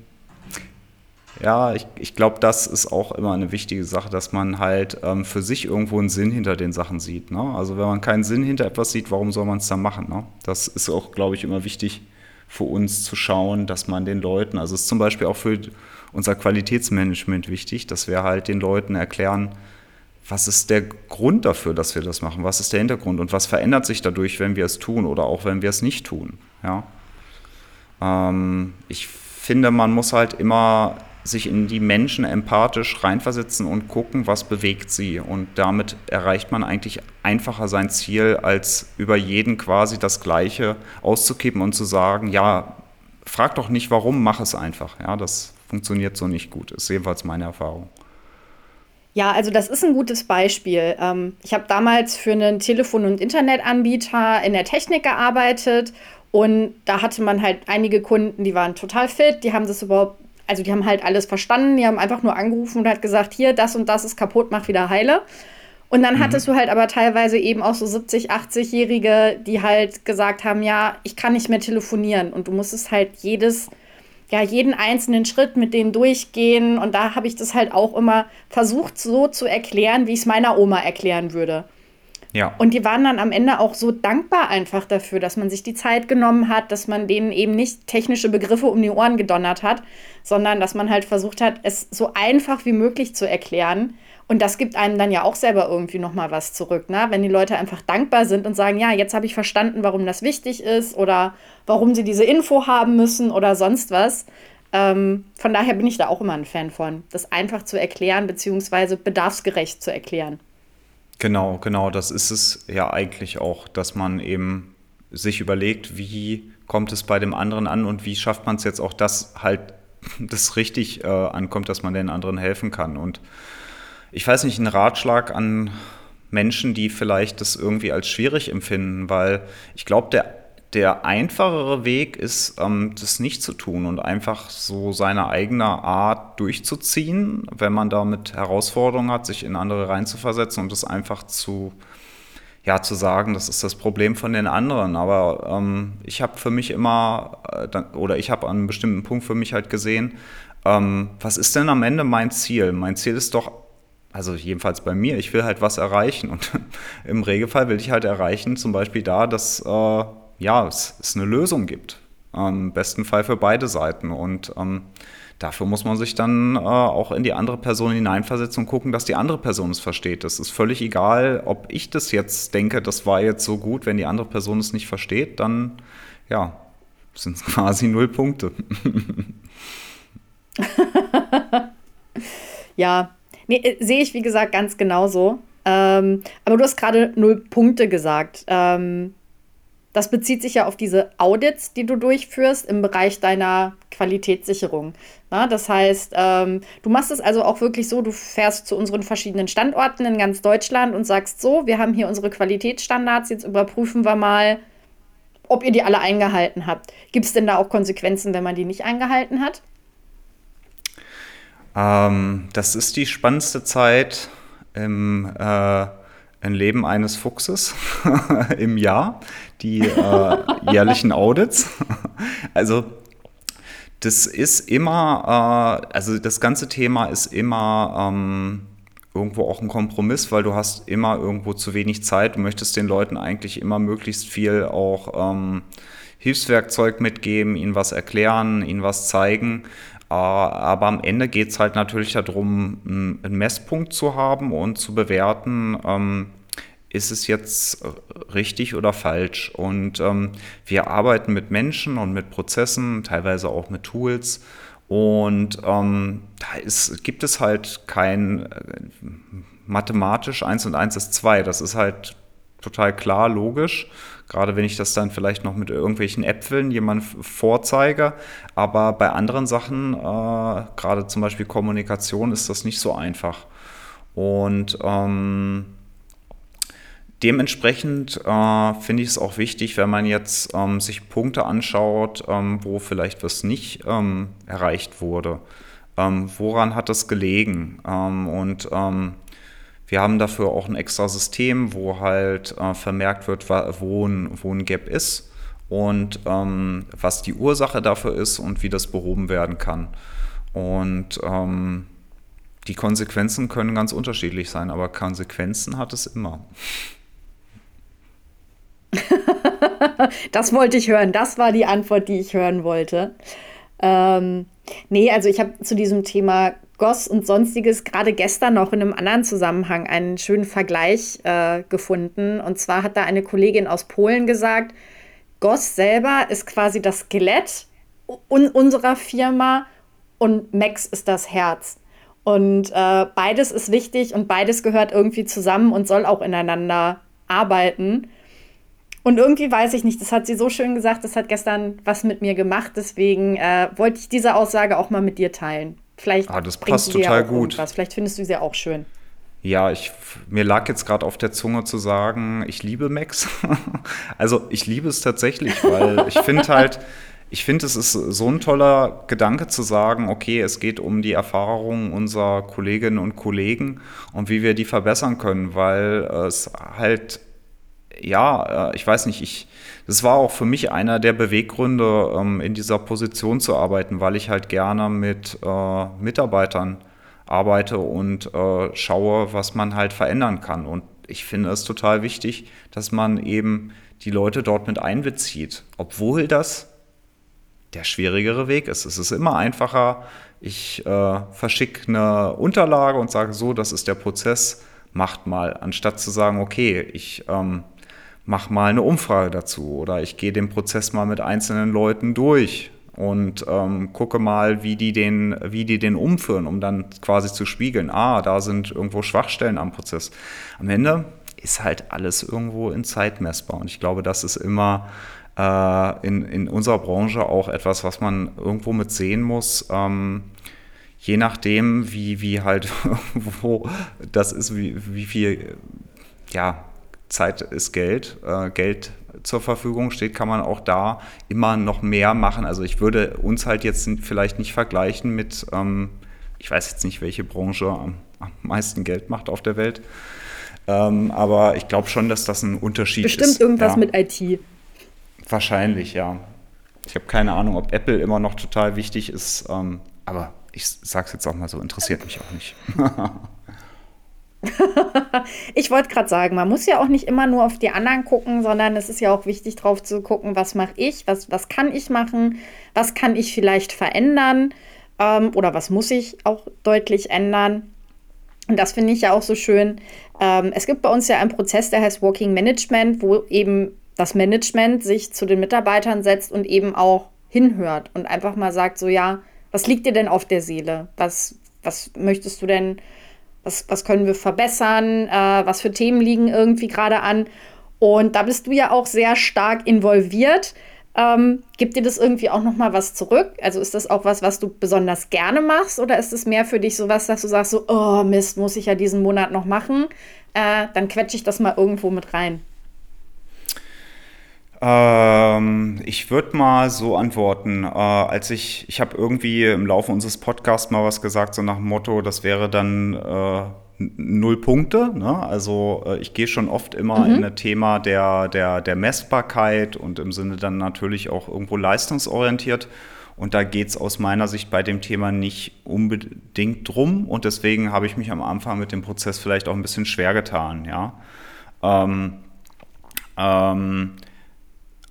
ja, ich, ich glaube, das ist auch immer eine wichtige Sache, dass man halt ähm, für sich irgendwo einen Sinn hinter den Sachen sieht. Ne? Also wenn man keinen Sinn hinter etwas sieht, warum soll man es dann machen? Ne? Das ist auch, glaube ich, immer wichtig für uns zu schauen, dass man den Leuten, also es ist zum Beispiel auch für unser Qualitätsmanagement wichtig, dass wir halt den Leuten erklären, was ist der Grund dafür, dass wir das machen? Was ist der Hintergrund? Und was verändert sich dadurch, wenn wir es tun oder auch wenn wir es nicht tun? Ja? Ähm, ich finde, man muss halt immer sich in die Menschen empathisch reinversetzen und gucken, was bewegt sie. Und damit erreicht man eigentlich einfacher sein Ziel, als über jeden quasi das Gleiche auszukippen und zu sagen, ja, frag doch nicht warum, mach es einfach. Ja, das funktioniert so nicht gut. Ist jedenfalls meine Erfahrung. Ja, also das ist ein gutes Beispiel. Ähm, ich habe damals für einen Telefon- und Internetanbieter in der Technik gearbeitet und da hatte man halt einige Kunden, die waren total fit, die haben das überhaupt, also die haben halt alles verstanden, die haben einfach nur angerufen und hat gesagt, hier, das und das ist kaputt, mach wieder heile. Und dann mhm. hattest du halt aber teilweise eben auch so 70, 80-Jährige, die halt gesagt haben, ja, ich kann nicht mehr telefonieren und du musstest halt jedes ja, jeden einzelnen Schritt mit denen durchgehen. Und da habe ich das halt auch immer versucht, so zu erklären, wie ich es meiner Oma erklären würde. Ja. Und die waren dann am Ende auch so dankbar einfach dafür, dass man sich die Zeit genommen hat, dass man denen eben nicht technische Begriffe um die Ohren gedonnert hat, sondern dass man halt versucht hat, es so einfach wie möglich zu erklären. Und das gibt einem dann ja auch selber irgendwie nochmal was zurück, ne? wenn die Leute einfach dankbar sind und sagen, ja, jetzt habe ich verstanden, warum das wichtig ist oder warum sie diese Info haben müssen oder sonst was. Ähm, von daher bin ich da auch immer ein Fan von, das einfach zu erklären, beziehungsweise bedarfsgerecht zu erklären. Genau, genau, das ist es ja eigentlich auch, dass man eben sich überlegt, wie kommt es bei dem anderen an und wie schafft man es jetzt auch, dass halt das richtig äh, ankommt, dass man den anderen helfen kann. Und ich weiß nicht, ein Ratschlag an Menschen, die vielleicht das irgendwie als schwierig empfinden, weil ich glaube, der, der einfachere Weg ist, ähm, das nicht zu tun und einfach so seine eigene Art durchzuziehen, wenn man damit Herausforderungen hat, sich in andere reinzuversetzen und das einfach zu, ja, zu sagen, das ist das Problem von den anderen. Aber ähm, ich habe für mich immer, äh, oder ich habe an einem bestimmten Punkt für mich halt gesehen, ähm, was ist denn am Ende mein Ziel? Mein Ziel ist doch also jedenfalls bei mir, ich will halt was erreichen und im Regelfall will ich halt erreichen, zum Beispiel da, dass äh, ja, es, es, eine Lösung gibt. Im besten Fall für beide Seiten und ähm, dafür muss man sich dann äh, auch in die andere Person hineinversetzen und gucken, dass die andere Person es versteht. Es ist völlig egal, ob ich das jetzt denke, das war jetzt so gut, wenn die andere Person es nicht versteht, dann ja, sind es quasi null Punkte. ja, Nee, äh, sehe ich, wie gesagt, ganz genauso. Ähm, aber du hast gerade null Punkte gesagt. Ähm, das bezieht sich ja auf diese Audits, die du durchführst im Bereich deiner Qualitätssicherung. Na, das heißt, ähm, du machst es also auch wirklich so, du fährst zu unseren verschiedenen Standorten in ganz Deutschland und sagst so, wir haben hier unsere Qualitätsstandards, jetzt überprüfen wir mal, ob ihr die alle eingehalten habt. Gibt es denn da auch Konsequenzen, wenn man die nicht eingehalten hat? Ähm, das ist die spannendste Zeit im, äh, im Leben eines Fuchses im Jahr, die äh, jährlichen Audits. also das ist immer, äh, also das ganze Thema ist immer ähm, irgendwo auch ein Kompromiss, weil du hast immer irgendwo zu wenig Zeit. Du möchtest den Leuten eigentlich immer möglichst viel auch ähm, Hilfswerkzeug mitgeben, ihnen was erklären, ihnen was zeigen. Aber am Ende geht es halt natürlich darum, einen Messpunkt zu haben und zu bewerten, ähm, ist es jetzt richtig oder falsch. Und ähm, wir arbeiten mit Menschen und mit Prozessen, teilweise auch mit Tools. Und ähm, da ist, gibt es halt kein äh, mathematisch 1 und 1 ist 2. Das ist halt total klar, logisch. Gerade wenn ich das dann vielleicht noch mit irgendwelchen Äpfeln jemand vorzeige. Aber bei anderen Sachen, äh, gerade zum Beispiel Kommunikation, ist das nicht so einfach. Und ähm, dementsprechend äh, finde ich es auch wichtig, wenn man jetzt ähm, sich Punkte anschaut, ähm, wo vielleicht was nicht ähm, erreicht wurde. Ähm, woran hat das gelegen? Ähm, und wir haben dafür auch ein extra System, wo halt äh, vermerkt wird, wo ein, wo ein Gap ist und ähm, was die Ursache dafür ist und wie das behoben werden kann. Und ähm, die Konsequenzen können ganz unterschiedlich sein, aber Konsequenzen hat es immer. das wollte ich hören. Das war die Antwort, die ich hören wollte. Ähm, nee, also ich habe zu diesem Thema Goss und sonstiges gerade gestern noch in einem anderen Zusammenhang einen schönen Vergleich äh, gefunden. Und zwar hat da eine Kollegin aus Polen gesagt, Goss selber ist quasi das Skelett un unserer Firma und Max ist das Herz. Und äh, beides ist wichtig und beides gehört irgendwie zusammen und soll auch ineinander arbeiten. Und irgendwie weiß ich nicht, das hat sie so schön gesagt, das hat gestern was mit mir gemacht. Deswegen äh, wollte ich diese Aussage auch mal mit dir teilen. Vielleicht ah, das passt total ja gut. Irgendwas. Vielleicht findest du sie auch schön. Ja, ich, mir lag jetzt gerade auf der Zunge zu sagen, ich liebe Max. also ich liebe es tatsächlich, weil ich finde halt, ich finde, es ist so ein toller Gedanke zu sagen, okay, es geht um die Erfahrungen unserer Kolleginnen und Kollegen und wie wir die verbessern können, weil es halt, ja, äh, ich weiß nicht, ich, das war auch für mich einer der Beweggründe, ähm, in dieser Position zu arbeiten, weil ich halt gerne mit äh, Mitarbeitern arbeite und äh, schaue, was man halt verändern kann. Und ich finde es total wichtig, dass man eben die Leute dort mit einbezieht, obwohl das der schwierigere Weg ist. Es ist immer einfacher, ich äh, verschicke eine Unterlage und sage so, das ist der Prozess, macht mal, anstatt zu sagen, okay, ich ähm, mach mal eine Umfrage dazu oder ich gehe den Prozess mal mit einzelnen Leuten durch und ähm, gucke mal, wie die, den, wie die den umführen, um dann quasi zu spiegeln, ah, da sind irgendwo Schwachstellen am Prozess. Am Ende ist halt alles irgendwo in Zeit messbar und ich glaube, das ist immer äh, in, in unserer Branche auch etwas, was man irgendwo mit sehen muss. Ähm, je nachdem, wie, wie halt, wo das ist, wie, wie viel, ja, Zeit ist Geld, äh, Geld zur Verfügung steht, kann man auch da immer noch mehr machen. Also ich würde uns halt jetzt vielleicht nicht vergleichen mit, ähm, ich weiß jetzt nicht, welche Branche am, am meisten Geld macht auf der Welt. Ähm, aber ich glaube schon, dass das ein Unterschied Bestimmt ist. Bestimmt irgendwas ja. mit IT. Wahrscheinlich, ja. Ich habe keine Ahnung, ob Apple immer noch total wichtig ist, ähm, aber ich sage es jetzt auch mal so, interessiert mich auch nicht. ich wollte gerade sagen, man muss ja auch nicht immer nur auf die anderen gucken, sondern es ist ja auch wichtig, drauf zu gucken, was mache ich, was, was kann ich machen, was kann ich vielleicht verändern ähm, oder was muss ich auch deutlich ändern. Und das finde ich ja auch so schön. Ähm, es gibt bei uns ja einen Prozess, der heißt Working Management, wo eben das Management sich zu den Mitarbeitern setzt und eben auch hinhört und einfach mal sagt, so ja, was liegt dir denn auf der Seele? Was, was möchtest du denn, was, was können wir verbessern? Äh, was für Themen liegen irgendwie gerade an? Und da bist du ja auch sehr stark involviert. Ähm, gibt dir das irgendwie auch noch mal was zurück? Also ist das auch was, was du besonders gerne machst oder ist es mehr für dich so was, dass du sagst so, oh Mist, muss ich ja diesen Monat noch machen? Äh, dann quetsche ich das mal irgendwo mit rein. Ähm, ich würde mal so antworten, äh, als ich, ich habe irgendwie im Laufe unseres Podcasts mal was gesagt, so nach dem Motto, das wäre dann äh, null Punkte. Ne? Also äh, ich gehe schon oft immer mhm. in das Thema der, der, der Messbarkeit und im Sinne dann natürlich auch irgendwo leistungsorientiert. Und da geht es aus meiner Sicht bei dem Thema nicht unbedingt drum. Und deswegen habe ich mich am Anfang mit dem Prozess vielleicht auch ein bisschen schwer getan. Ja. Ähm, ähm,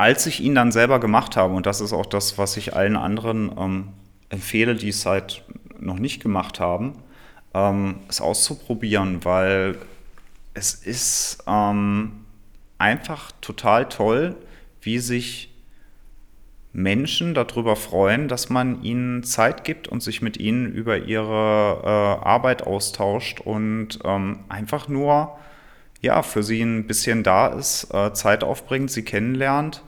als ich ihn dann selber gemacht habe, und das ist auch das, was ich allen anderen ähm, empfehle, die es halt noch nicht gemacht haben, ähm, es auszuprobieren, weil es ist ähm, einfach total toll, wie sich Menschen darüber freuen, dass man ihnen Zeit gibt und sich mit ihnen über ihre äh, Arbeit austauscht und ähm, einfach nur ja, für sie ein bisschen da ist, äh, Zeit aufbringt, sie kennenlernt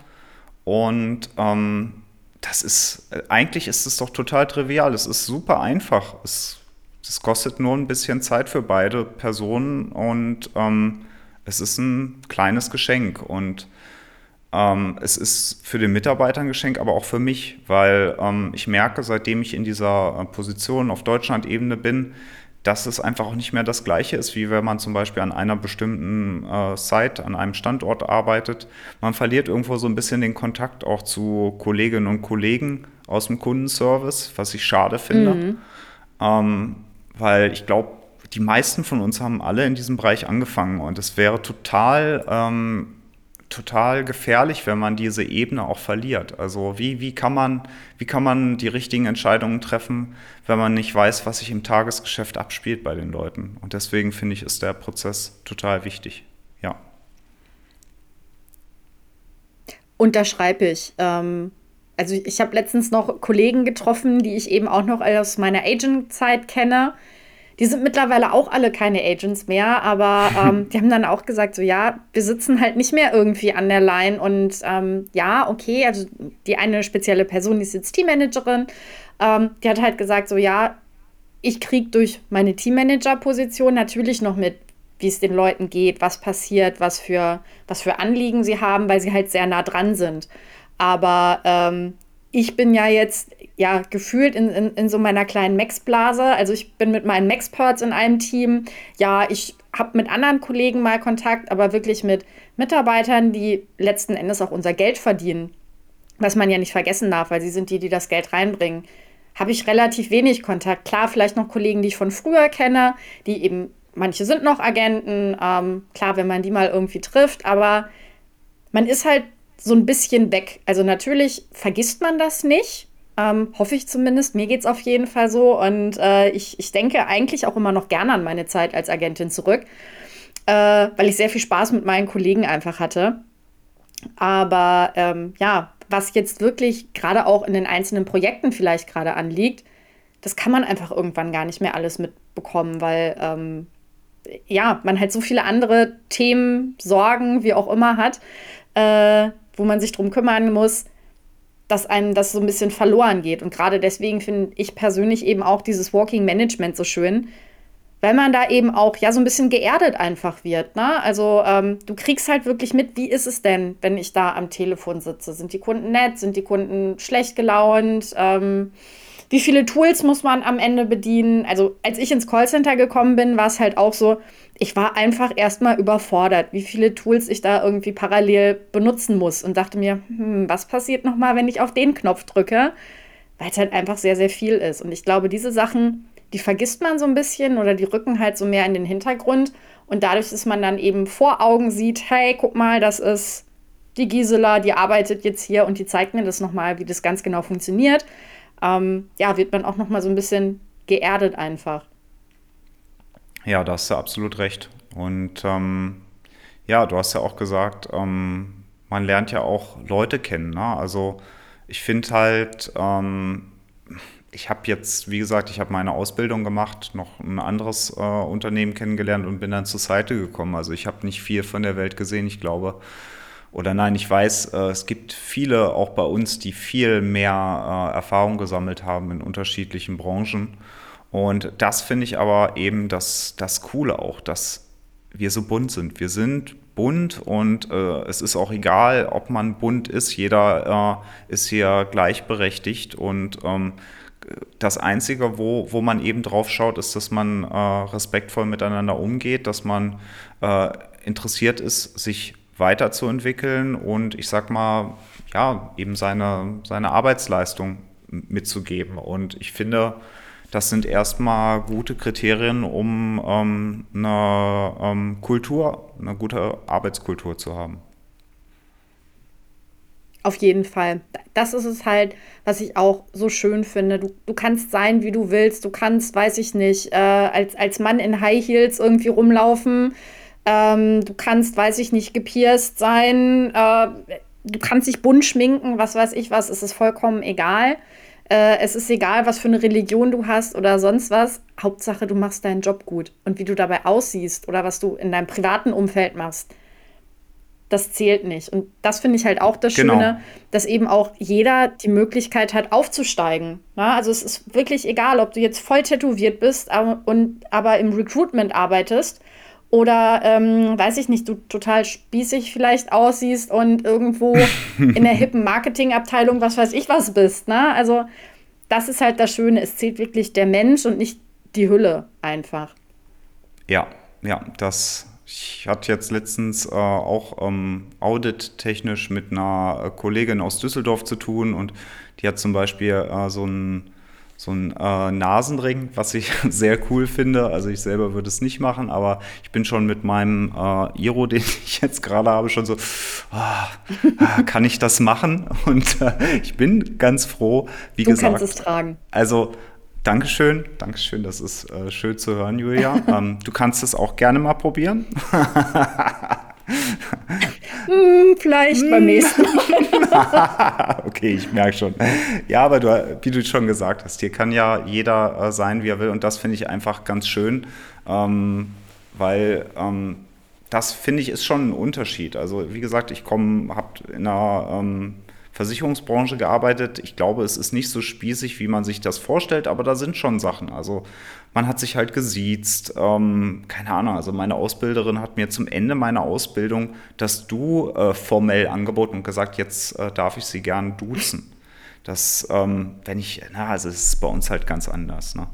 und ähm, das ist, eigentlich ist es doch total trivial. Es ist super einfach. Es, es kostet nur ein bisschen Zeit für beide Personen und ähm, es ist ein kleines Geschenk. Und ähm, es ist für den Mitarbeiter ein Geschenk, aber auch für mich, weil ähm, ich merke, seitdem ich in dieser äh, Position auf Deutschland-Ebene bin, dass es einfach auch nicht mehr das Gleiche ist, wie wenn man zum Beispiel an einer bestimmten äh, Site, an einem Standort arbeitet. Man verliert irgendwo so ein bisschen den Kontakt auch zu Kolleginnen und Kollegen aus dem Kundenservice, was ich schade finde. Mhm. Ähm, weil ich glaube, die meisten von uns haben alle in diesem Bereich angefangen und es wäre total ähm, total gefährlich, wenn man diese Ebene auch verliert. Also wie, wie, kann man, wie kann man die richtigen Entscheidungen treffen, wenn man nicht weiß, was sich im Tagesgeschäft abspielt bei den Leuten. Und deswegen finde ich, ist der Prozess total wichtig. Ja. Unterschreibe ich. Ähm, also ich habe letztens noch Kollegen getroffen, die ich eben auch noch aus meiner Agent-Zeit kenne die sind mittlerweile auch alle keine Agents mehr, aber ähm, die haben dann auch gesagt, so ja, wir sitzen halt nicht mehr irgendwie an der Line und ähm, ja, okay, also die eine spezielle Person, die ist jetzt Teammanagerin, ähm, die hat halt gesagt, so ja, ich kriege durch meine Teammanager-Position natürlich noch mit, wie es den Leuten geht, was passiert, was für, was für Anliegen sie haben, weil sie halt sehr nah dran sind. Aber ähm, ich bin ja jetzt ja gefühlt in, in, in so meiner kleinen Max-Blase. Also ich bin mit meinen Max-Perts in einem Team. Ja, ich habe mit anderen Kollegen mal Kontakt, aber wirklich mit Mitarbeitern, die letzten Endes auch unser Geld verdienen. Was man ja nicht vergessen darf, weil sie sind die, die das Geld reinbringen. Habe ich relativ wenig Kontakt. Klar, vielleicht noch Kollegen, die ich von früher kenne, die eben, manche sind noch Agenten. Ähm, klar, wenn man die mal irgendwie trifft, aber man ist halt so ein bisschen weg. Also natürlich vergisst man das nicht. Ähm, hoffe ich zumindest. Mir geht es auf jeden Fall so. Und äh, ich, ich denke eigentlich auch immer noch gerne an meine Zeit als Agentin zurück, äh, weil ich sehr viel Spaß mit meinen Kollegen einfach hatte. Aber ähm, ja, was jetzt wirklich gerade auch in den einzelnen Projekten vielleicht gerade anliegt, das kann man einfach irgendwann gar nicht mehr alles mitbekommen, weil ähm, ja, man halt so viele andere Themen, Sorgen, wie auch immer hat, äh, wo man sich drum kümmern muss. Dass einem das so ein bisschen verloren geht. Und gerade deswegen finde ich persönlich eben auch dieses Walking Management so schön, weil man da eben auch ja so ein bisschen geerdet einfach wird. Ne? Also ähm, du kriegst halt wirklich mit, wie ist es denn, wenn ich da am Telefon sitze? Sind die Kunden nett? Sind die Kunden schlecht gelaunt? Ähm, wie viele Tools muss man am Ende bedienen? Also als ich ins Callcenter gekommen bin, war es halt auch so, ich war einfach erstmal überfordert, wie viele Tools ich da irgendwie parallel benutzen muss und dachte mir, hm, was passiert nochmal, wenn ich auf den Knopf drücke? Weil es halt einfach sehr, sehr viel ist. Und ich glaube, diese Sachen die vergisst man so ein bisschen oder die rücken halt so mehr in den Hintergrund. Und dadurch, dass man dann eben vor Augen sieht, hey, guck mal, das ist die Gisela, die arbeitet jetzt hier und die zeigt mir das nochmal, wie das ganz genau funktioniert. Ähm, ja, wird man auch nochmal so ein bisschen geerdet einfach. Ja, da hast du absolut recht. Und ähm, ja, du hast ja auch gesagt, ähm, man lernt ja auch Leute kennen. Ne? Also ich finde halt, ähm, ich habe jetzt, wie gesagt, ich habe meine Ausbildung gemacht, noch ein anderes äh, Unternehmen kennengelernt und bin dann zur Seite gekommen. Also ich habe nicht viel von der Welt gesehen, ich glaube. Oder nein, ich weiß, äh, es gibt viele auch bei uns, die viel mehr äh, Erfahrung gesammelt haben in unterschiedlichen Branchen. Und das finde ich aber eben das, das Coole auch, dass wir so bunt sind. Wir sind bunt und äh, es ist auch egal, ob man bunt ist. Jeder äh, ist hier gleichberechtigt und ähm, das Einzige, wo, wo man eben drauf schaut, ist, dass man äh, respektvoll miteinander umgeht, dass man äh, interessiert ist, sich weiterzuentwickeln und ich sag mal, ja, eben seine, seine Arbeitsleistung mitzugeben. Und ich finde, das sind erstmal gute Kriterien, um ähm, eine ähm, Kultur, eine gute Arbeitskultur zu haben. Auf jeden Fall. Das ist es halt, was ich auch so schön finde. Du, du kannst sein, wie du willst. Du kannst, weiß ich nicht, äh, als, als Mann in High Heels irgendwie rumlaufen. Ähm, du kannst, weiß ich nicht, gepierst sein. Äh, du kannst dich bunt schminken, was weiß ich was. Es ist vollkommen egal. Äh, es ist egal, was für eine Religion du hast oder sonst was. Hauptsache, du machst deinen Job gut. Und wie du dabei aussiehst oder was du in deinem privaten Umfeld machst das zählt nicht. Und das finde ich halt auch das genau. Schöne, dass eben auch jeder die Möglichkeit hat, aufzusteigen. Ja, also es ist wirklich egal, ob du jetzt voll tätowiert bist und aber im Recruitment arbeitest oder ähm, weiß ich nicht, du total spießig vielleicht aussiehst und irgendwo in der hippen Marketingabteilung was weiß ich was bist. Ne? Also das ist halt das Schöne. Es zählt wirklich der Mensch und nicht die Hülle einfach. Ja, ja, das ich hatte jetzt letztens äh, auch ähm, audit-technisch mit einer äh, Kollegin aus Düsseldorf zu tun und die hat zum Beispiel äh, so einen so ein äh, Nasenring, was ich sehr cool finde. Also ich selber würde es nicht machen, aber ich bin schon mit meinem äh, Iro, den ich jetzt gerade habe, schon so, oh, kann ich das machen? Und äh, ich bin ganz froh, wie du gesagt. Du kannst es tragen. Also Dankeschön, Dankeschön, das ist äh, schön zu hören, Julia. ähm, du kannst es auch gerne mal probieren. Hm, vielleicht beim hm. nächsten Mal. okay, ich merke schon. Ja, aber du, wie du schon gesagt hast, hier kann ja jeder äh, sein, wie er will. Und das finde ich einfach ganz schön, ähm, weil ähm, das finde ich ist schon ein Unterschied. Also wie gesagt, ich komme, habe in einer ähm, Versicherungsbranche gearbeitet. Ich glaube, es ist nicht so spießig, wie man sich das vorstellt, aber da sind schon Sachen. Also man hat sich halt gesiezt. Ähm, keine Ahnung, also meine Ausbilderin hat mir zum Ende meiner Ausbildung das Du äh, formell angeboten und gesagt, jetzt äh, darf ich sie gern duzen. Das, ähm, wenn ich, na, also es ist bei uns halt ganz anders, ne?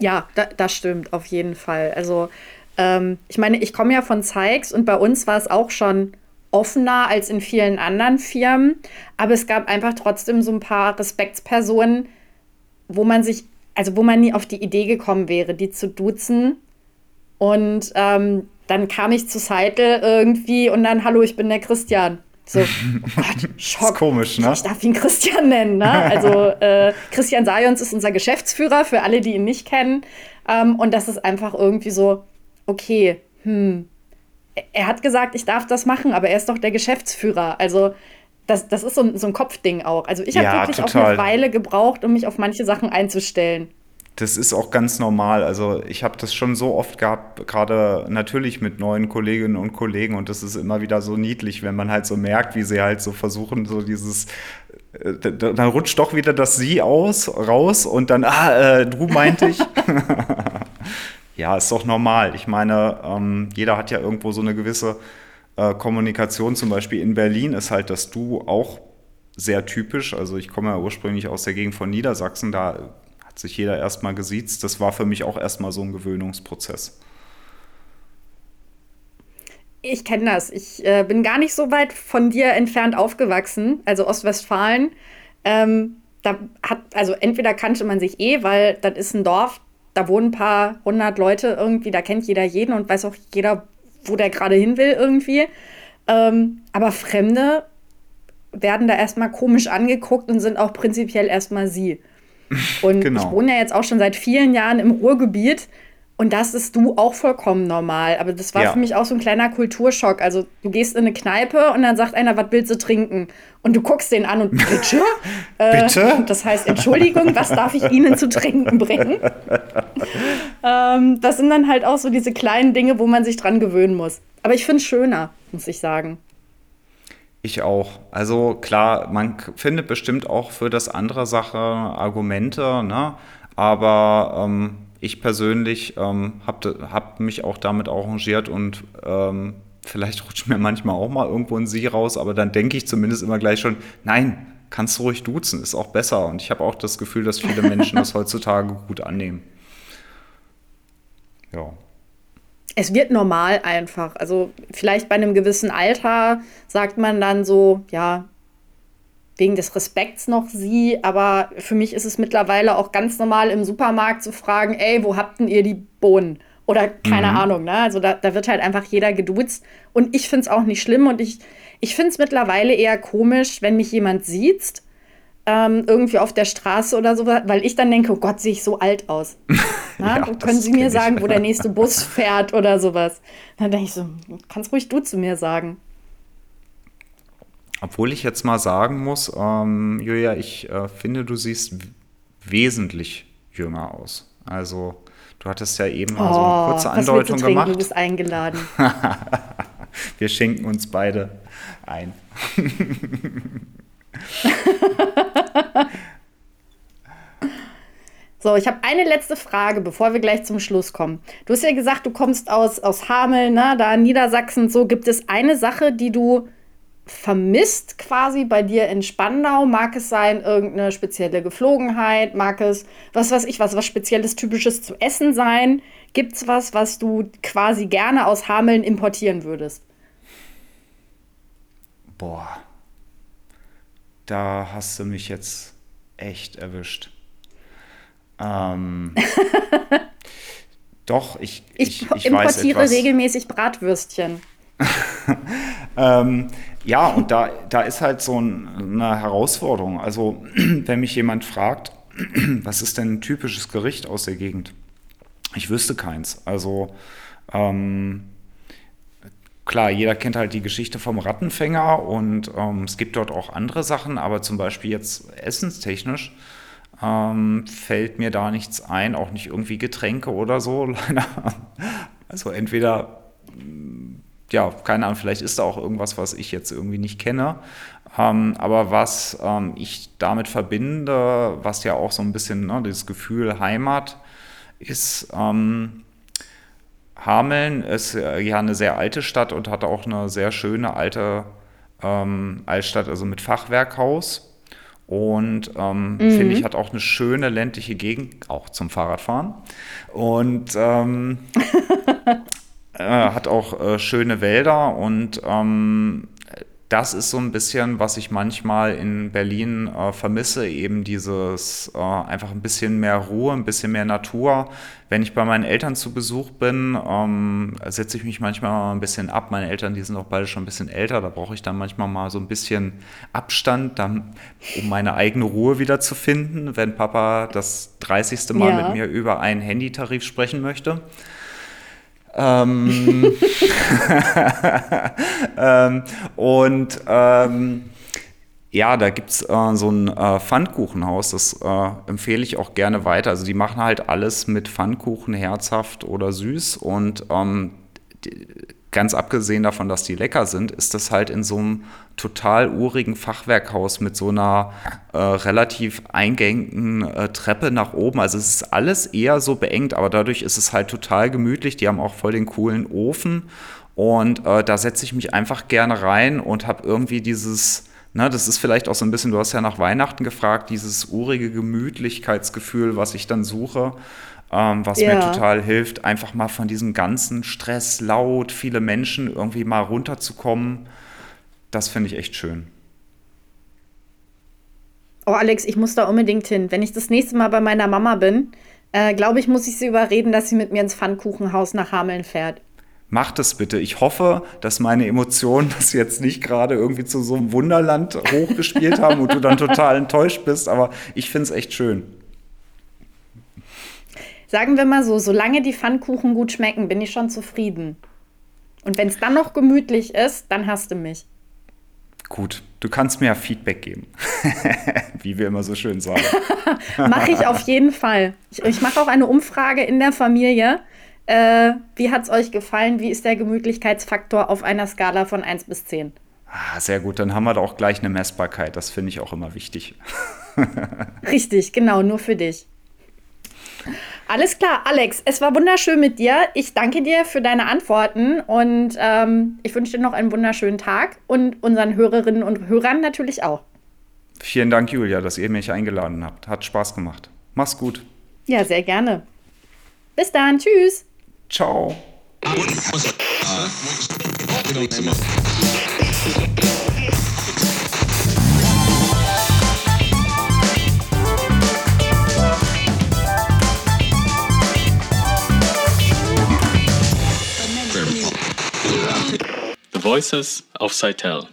Ja, da, das stimmt, auf jeden Fall. Also, ähm, ich meine, ich komme ja von Zeigs und bei uns war es auch schon offener als in vielen anderen Firmen, aber es gab einfach trotzdem so ein paar Respektspersonen, wo man sich, also wo man nie auf die Idee gekommen wäre, die zu duzen. Und ähm, dann kam ich zu Seidel irgendwie und dann, hallo, ich bin der Christian. So, oh Gott, Schock. Ist komisch, ne? Ich darf ihn Christian nennen, ne? Also äh, Christian Sajons ist unser Geschäftsführer, für alle, die ihn nicht kennen. Ähm, und das ist einfach irgendwie so, okay, hm, er hat gesagt, ich darf das machen, aber er ist doch der Geschäftsführer. Also das, das ist so ein, so ein Kopfding auch. Also ich habe ja, wirklich total. auch eine Weile gebraucht, um mich auf manche Sachen einzustellen. das ist auch ganz normal. Also ich habe das schon so oft gehabt, gerade natürlich mit neuen Kolleginnen und Kollegen und das ist immer wieder so niedlich, wenn man halt so merkt, wie sie halt so versuchen, so dieses, äh, dann rutscht doch wieder das Sie aus, raus und dann, ah, äh, du meinte ich. ja, ist doch normal. Ich meine, ähm, jeder hat ja irgendwo so eine gewisse äh, Kommunikation. Zum Beispiel in Berlin ist halt das Du auch sehr typisch. Also ich komme ja ursprünglich aus der Gegend von Niedersachsen, da sich jeder erstmal gesiezt. Das war für mich auch erstmal so ein Gewöhnungsprozess. Ich kenne das. Ich äh, bin gar nicht so weit von dir entfernt aufgewachsen, also Ostwestfalen. Ähm, da hat, also entweder kannte man sich eh, weil das ist ein Dorf, da wohnen ein paar hundert Leute irgendwie, da kennt jeder jeden und weiß auch jeder, wo der gerade hin will irgendwie. Ähm, aber Fremde werden da erstmal komisch angeguckt und sind auch prinzipiell erstmal sie. Und genau. ich wohne ja jetzt auch schon seit vielen Jahren im Ruhrgebiet und das ist du auch vollkommen normal. Aber das war ja. für mich auch so ein kleiner Kulturschock. Also du gehst in eine Kneipe und dann sagt einer, was willst du trinken? Und du guckst den an und bitte? äh, bitte? Das heißt, Entschuldigung, was darf ich Ihnen zu trinken bringen? ähm, das sind dann halt auch so diese kleinen Dinge, wo man sich dran gewöhnen muss. Aber ich finde es schöner, muss ich sagen. Ich auch. Also klar, man findet bestimmt auch für das andere Sache Argumente, ne? aber ähm, ich persönlich ähm, habe hab mich auch damit arrangiert und ähm, vielleicht rutscht mir manchmal auch mal irgendwo ein Sie raus, aber dann denke ich zumindest immer gleich schon, nein, kannst du ruhig duzen, ist auch besser. Und ich habe auch das Gefühl, dass viele Menschen das heutzutage gut annehmen. Ja es wird normal einfach. Also vielleicht bei einem gewissen Alter sagt man dann so, ja, wegen des Respekts noch sie, aber für mich ist es mittlerweile auch ganz normal im Supermarkt zu fragen, ey, wo habt denn ihr die Bohnen? Oder keine mhm. Ahnung, ne? Also da, da wird halt einfach jeder geduzt. Und ich finde es auch nicht schlimm und ich, ich finde es mittlerweile eher komisch, wenn mich jemand sieht ähm, irgendwie auf der Straße oder so, weil ich dann denke, oh Gott, sehe ich so alt aus. ja, können Sie mir sagen, wo der nächste Bus fährt oder sowas? Dann denke ich so, kannst ruhig du zu mir sagen. Obwohl ich jetzt mal sagen muss, ähm, Julia, ich äh, finde, du siehst wesentlich jünger aus. Also, du hattest ja eben mal oh, so eine kurze Andeutung gemacht. Du bist eingeladen. Wir schenken uns beide ein. So, ich habe eine letzte Frage, bevor wir gleich zum Schluss kommen. Du hast ja gesagt, du kommst aus, aus Hameln, ne, da in Niedersachsen. So, gibt es eine Sache, die du vermisst quasi bei dir in Spandau? Mag es sein, irgendeine spezielle Geflogenheit? Mag es, was weiß ich, was, was Spezielles, Typisches zu essen sein? Gibt es was, was du quasi gerne aus Hameln importieren würdest? Boah da hast du mich jetzt echt erwischt. Ähm, doch, ich, ich, ich, ich importiere regelmäßig Bratwürstchen. ähm, ja, und da, da ist halt so ein, eine Herausforderung. Also, wenn mich jemand fragt, was ist denn ein typisches Gericht aus der Gegend? Ich wüsste keins. Also, ähm, klar, jeder kennt halt die Geschichte vom Rattenfänger und ähm, es gibt dort auch andere Sachen, aber zum Beispiel jetzt essenstechnisch ähm, fällt mir da nichts ein, auch nicht irgendwie Getränke oder so. Also entweder, ja, keine Ahnung, vielleicht ist da auch irgendwas, was ich jetzt irgendwie nicht kenne. Ähm, aber was ähm, ich damit verbinde, was ja auch so ein bisschen ne, dieses Gefühl Heimat ist, ähm, Hameln ist ja eine sehr alte Stadt und hat auch eine sehr schöne alte ähm, Altstadt, also mit Fachwerkhaus. Und ähm, mhm. finde ich, hat auch eine schöne ländliche Gegend, auch zum Fahrradfahren. Und ähm, äh, hat auch äh, schöne Wälder und ähm, das ist so ein bisschen, was ich manchmal in Berlin äh, vermisse, eben dieses äh, einfach ein bisschen mehr Ruhe, ein bisschen mehr Natur. Wenn ich bei meinen Eltern zu Besuch bin, ähm, setze ich mich manchmal ein bisschen ab. Meine Eltern, die sind auch beide schon ein bisschen älter, da brauche ich dann manchmal mal so ein bisschen Abstand, dann, um meine eigene Ruhe wieder zu finden, wenn Papa das 30. Mal ja. mit mir über einen Handytarif sprechen möchte. Ähm, ähm, und ähm, Ja, da gibt es äh, so ein äh, Pfannkuchenhaus, das äh, empfehle ich auch gerne weiter. Also die machen halt alles mit Pfannkuchen, herzhaft oder süß. Und ähm, die, ganz abgesehen davon, dass die lecker sind, ist das halt in so einem total urigen Fachwerkhaus mit so einer äh, relativ eingängigen äh, Treppe nach oben. Also es ist alles eher so beengt, aber dadurch ist es halt total gemütlich. Die haben auch voll den coolen Ofen. Und äh, da setze ich mich einfach gerne rein und habe irgendwie dieses na, das ist vielleicht auch so ein bisschen, du hast ja nach Weihnachten gefragt, dieses urige Gemütlichkeitsgefühl, was ich dann suche, ähm, was ja. mir total hilft, einfach mal von diesem ganzen Stress, laut, viele Menschen irgendwie mal runterzukommen. Das finde ich echt schön. Oh, Alex, ich muss da unbedingt hin. Wenn ich das nächste Mal bei meiner Mama bin, äh, glaube ich, muss ich sie überreden, dass sie mit mir ins Pfannkuchenhaus nach Hameln fährt macht es bitte. Ich hoffe, dass meine Emotionen das jetzt nicht gerade irgendwie zu so einem Wunderland hochgespielt haben und du dann total enttäuscht bist, aber ich finde es echt schön. Sagen wir mal so, solange die Pfannkuchen gut schmecken, bin ich schon zufrieden. Und wenn es dann noch gemütlich ist, dann hast du mich. Gut, du kannst mir ja Feedback geben, wie wir immer so schön sagen. mache ich auf jeden Fall. Ich, ich mache auch eine Umfrage in der Familie äh, wie hat es euch gefallen? Wie ist der Gemütlichkeitsfaktor auf einer Skala von 1 bis 10? Ah, sehr gut, dann haben wir da auch gleich eine Messbarkeit. Das finde ich auch immer wichtig. Richtig, genau, nur für dich. Alles klar, Alex, es war wunderschön mit dir. Ich danke dir für deine Antworten und ähm, ich wünsche dir noch einen wunderschönen Tag und unseren Hörerinnen und Hörern natürlich auch. Vielen Dank, Julia, dass ihr mich eingeladen habt. Hat Spaß gemacht. Mach's gut. Ja, sehr gerne. Bis dann. Tschüss. Ciao. Voices of Seitel.